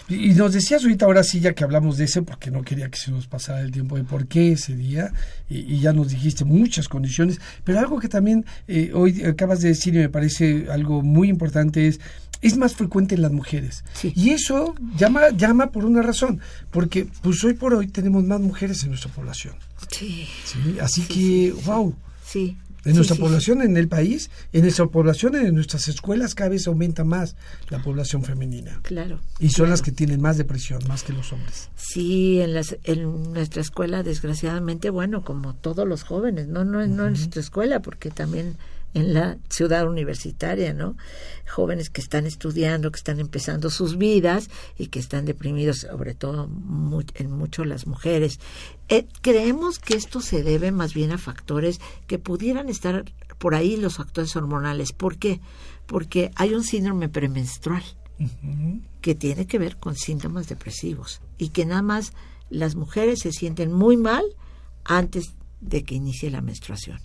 Y y nos decías ahorita, ahora sí, ya que hablamos de ese, porque no quería que se nos pasara el tiempo de por qué ese día, y, y ya nos dijiste muchas condiciones, pero algo que también eh, hoy acabas de decir y me parece algo muy importante es, es más frecuente en las mujeres. Sí. Y eso llama, llama por una razón, porque pues hoy por hoy tenemos más mujeres en nuestra población. Sí, ¿sí? Así que, wow, sí. En sí, nuestra sí, población en el país, en nuestra población, en nuestras escuelas cada vez aumenta más la población femenina. Claro. Y son las que tienen más depresión, más que los hombres. Sí, en, las, en nuestra escuela, desgraciadamente, bueno, como todos los jóvenes, no, no, no en nuestra escuela, porque también en la ciudad universitaria, ¿no? Jóvenes que están estudiando, que están empezando sus vidas y que están deprimidos, sobre todo en mucho las mujeres. Eh, creemos que esto se debe más bien a factores que pudieran estar por ahí los factores hormonales. ¿Por qué? Porque hay un síndrome premenstrual que tiene que ver con síntomas depresivos y que nada más las mujeres se sienten muy mal antes de que inicie la menstruación.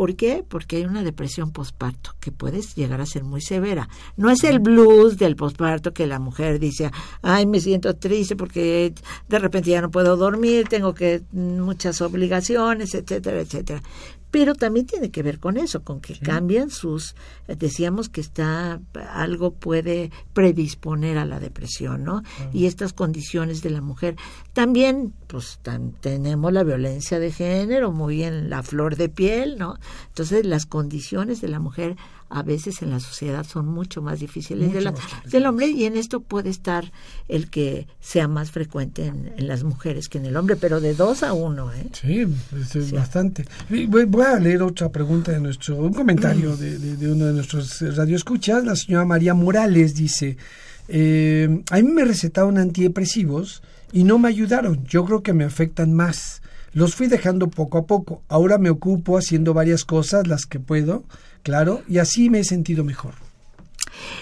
¿Por qué? Porque hay una depresión posparto que puede llegar a ser muy severa. No es el blues del posparto que la mujer dice, ay, me siento triste porque de repente ya no puedo dormir, tengo que muchas obligaciones, etcétera, etcétera. Pero también tiene que ver con eso, con que cambian sus, decíamos que está, algo puede predisponer a la depresión, ¿no? Y estas condiciones de la mujer. También, pues, tan- tenemos la violencia de género muy en la flor de piel, ¿no? Entonces, las condiciones de la mujer a veces en la sociedad son mucho más difíciles de la- más del hombre y en esto puede estar el que sea más frecuente en, en las mujeres que en el hombre, pero de dos a uno, ¿eh? Sí, es, es bastante. Voy, voy a leer otra pregunta de nuestro, un comentario de, de- de uno de nuestros radioescuchas. La señora María Morales dice, eh, a mí me recetaron antidepresivos y no me ayudaron. Yo creo que me afectan más. Los fui dejando poco a poco. Ahora me ocupo haciendo varias cosas, las que puedo, claro, y así me he sentido mejor.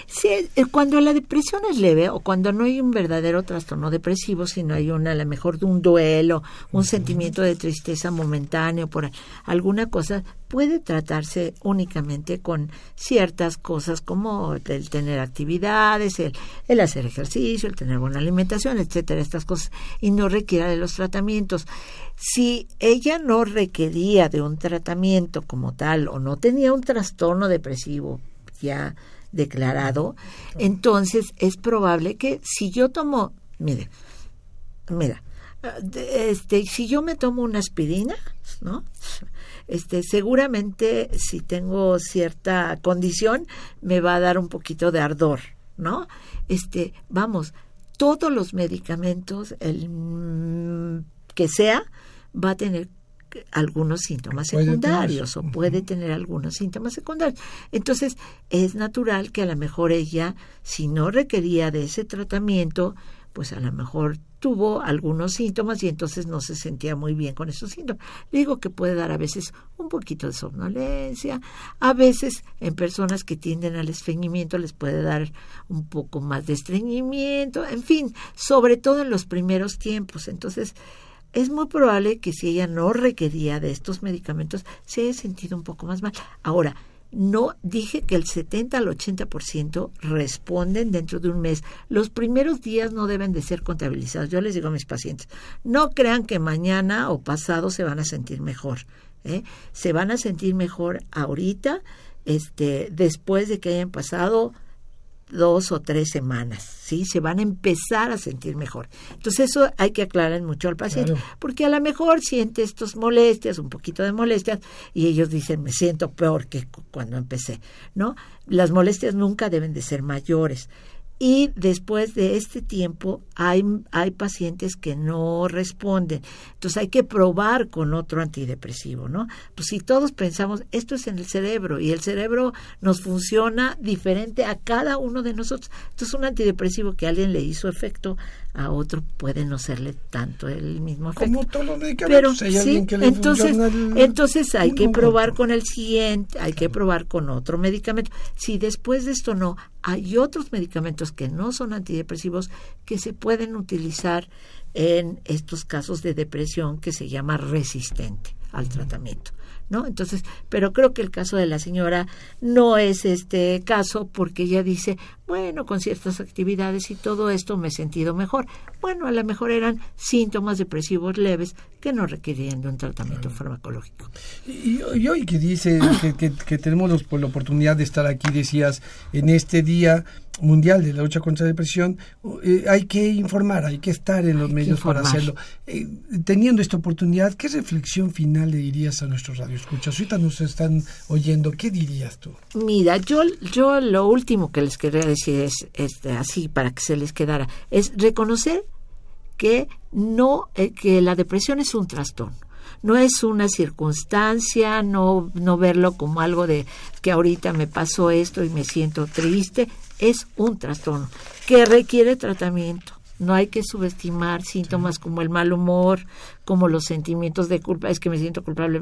Sí, eh, cuando la depresión es leve o cuando no hay un verdadero trastorno depresivo, sino hay una, a lo mejor de un duelo, un sentimiento de tristeza momentáneo por alguna cosa, puede tratarse únicamente con ciertas cosas como el tener actividades, el, el hacer ejercicio, el tener buena alimentación, etcétera, estas cosas, y no requiera de los tratamientos. Si ella no requería de un tratamiento como tal o no tenía un trastorno depresivo ya declarado, entonces es probable que si yo tomo, mire, mira, este, si yo me tomo una aspirina, ¿no? Este, seguramente si tengo cierta condición me va a dar un poquito de ardor, ¿no? Este, vamos, todos los medicamentos, el mm, que sea, va a tener algunos síntomas secundarios o puede tener algunos síntomas secundarios. Entonces, es natural que a lo mejor ella, si no requería de ese tratamiento, pues a lo mejor tuvo algunos síntomas y entonces no se sentía muy bien con esos síntomas. Le digo que puede dar a veces un poquito de somnolencia, a veces en personas que tienden al estreñimiento les puede dar un poco más de estreñimiento, en fin, sobre todo en los primeros tiempos. Entonces, es muy probable que si ella no requería de estos medicamentos, se haya sentido un poco más mal. Ahora, no dije que el 70 al 80% responden dentro de un mes. Los primeros días no deben de ser contabilizados. Yo les digo a mis pacientes, no crean que mañana o pasado se van a sentir mejor. ¿eh? Se van a sentir mejor ahorita, este, después de que hayan pasado dos o tres semanas, ¿sí? Se van a empezar a sentir mejor. Entonces eso hay que aclarar mucho al paciente, Claro. porque a lo mejor siente estas molestias, un poquito de molestias, y ellos dicen, me siento peor que cu- cuando empecé, ¿no? Las molestias nunca deben de ser mayores. Y después de este tiempo hay, hay pacientes que no responden. Entonces hay que probar con otro antidepresivo, ¿no? Pues si todos pensamos, esto es en el cerebro y el cerebro nos funciona diferente a cada uno de nosotros. Entonces un antidepresivo que a alguien le hizo efecto, a otro puede no serle tanto el mismo efecto. Como todos los medicamentos. Pero sí, entonces, entonces hay que probar con el siguiente, hay que probar con otro medicamento. Si después de esto no, hay otros medicamentos que no son antidepresivos que se pueden utilizar en estos casos de depresión que se llama resistente al tratamiento. ¿No? Entonces, pero creo que el caso de la señora no es este caso porque ella dice, bueno, con ciertas actividades y todo esto me he sentido mejor. Bueno, a lo mejor eran síntomas depresivos leves que no requerían de un tratamiento farmacológico. Y, hoy que dice que, que, tenemos la oportunidad de estar aquí, decías, en este día mundial de la lucha contra la depresión, eh, hay que informar, hay que estar en los medios para hacerlo. Eh, teniendo esta oportunidad, ¿qué reflexión final le dirías a nuestros radioescuchas? Ahorita nos están oyendo, ¿qué dirías tú? Mira, yo, yo lo último que les quería decir es, este, así, para que se les quedara, es reconocer que no, eh, que la depresión es un trastorno no es una circunstancia, no, no verlo como algo de que ahorita me pasó esto y me siento triste, es un trastorno que requiere tratamiento. No hay que subestimar síntomas como el mal humor, como los sentimientos de culpa. Es que me siento culpable.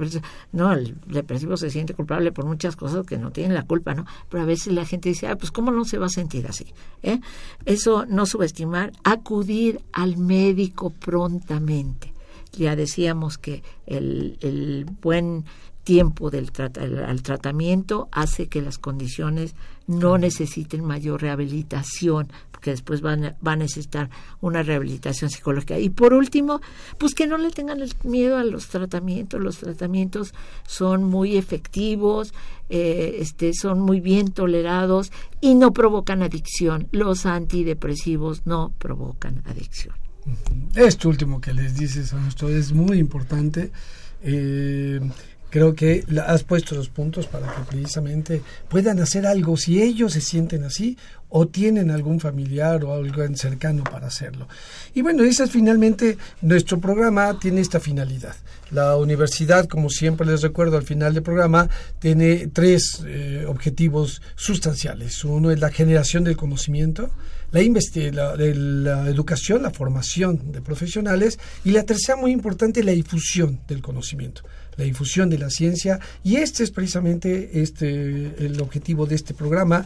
No, el depresivo se siente culpable por muchas cosas que no tienen la culpa, ¿no? Pero a veces la gente dice, ah, pues ¿cómo no se va a sentir así? ¿Eh? Eso no subestimar, acudir al médico prontamente. Ya decíamos que el, el buen tiempo del al tratamiento hace que las condiciones no necesiten mayor rehabilitación, porque después van, a necesitar una rehabilitación psicológica. Y por último, pues que no le tengan el miedo a los tratamientos. Los tratamientos son muy efectivos, eh, este, son muy bien tolerados y no provocan adicción. Los antidepresivos no provocan adicción. Esto último que les dices a nosotros es muy importante. Eh, creo que has puesto los puntos para que precisamente puedan hacer algo si ellos se sienten así o tienen algún familiar o algo cercano para hacerlo. Y bueno, ese es finalmente nuestro programa tiene esta finalidad. La universidad, como siempre les recuerdo al final del programa, tiene tres eh, objetivos sustanciales. Uno es la generación del conocimiento, la, la, la, educación, la formación de profesionales y la tercera muy importante, la difusión del conocimiento la difusión de la ciencia y este es precisamente este el objetivo de este programa.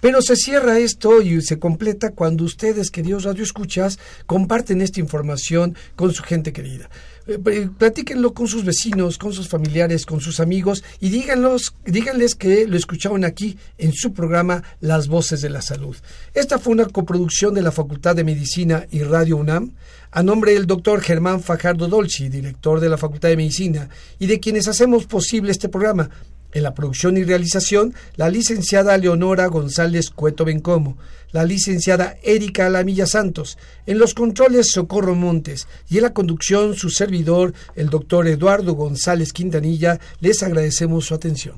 Pero se cierra esto y se completa cuando ustedes, queridos radioescuchas, comparten esta información con su gente querida. Eh, eh, platíquenlo con sus vecinos, con sus familiares, con sus amigos y díganlos, díganles que lo escucharon aquí en su programa Las Voces de la Salud. Esta fue una coproducción de la Facultad de Medicina y Radio UNAM a nombre del doctor Germán Fajardo Dolci, director de la Facultad de Medicina, y de quienes hacemos posible este programa. En la producción y realización, la licenciada Leonora González Cueto Bencomo, la licenciada Erika Alamilla Santos, en los controles Socorro Montes y en la conducción su servidor, el doctor Eduardo González Quintanilla, les agradecemos su atención.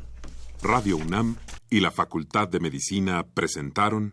Radio UNAM y la Facultad de Medicina presentaron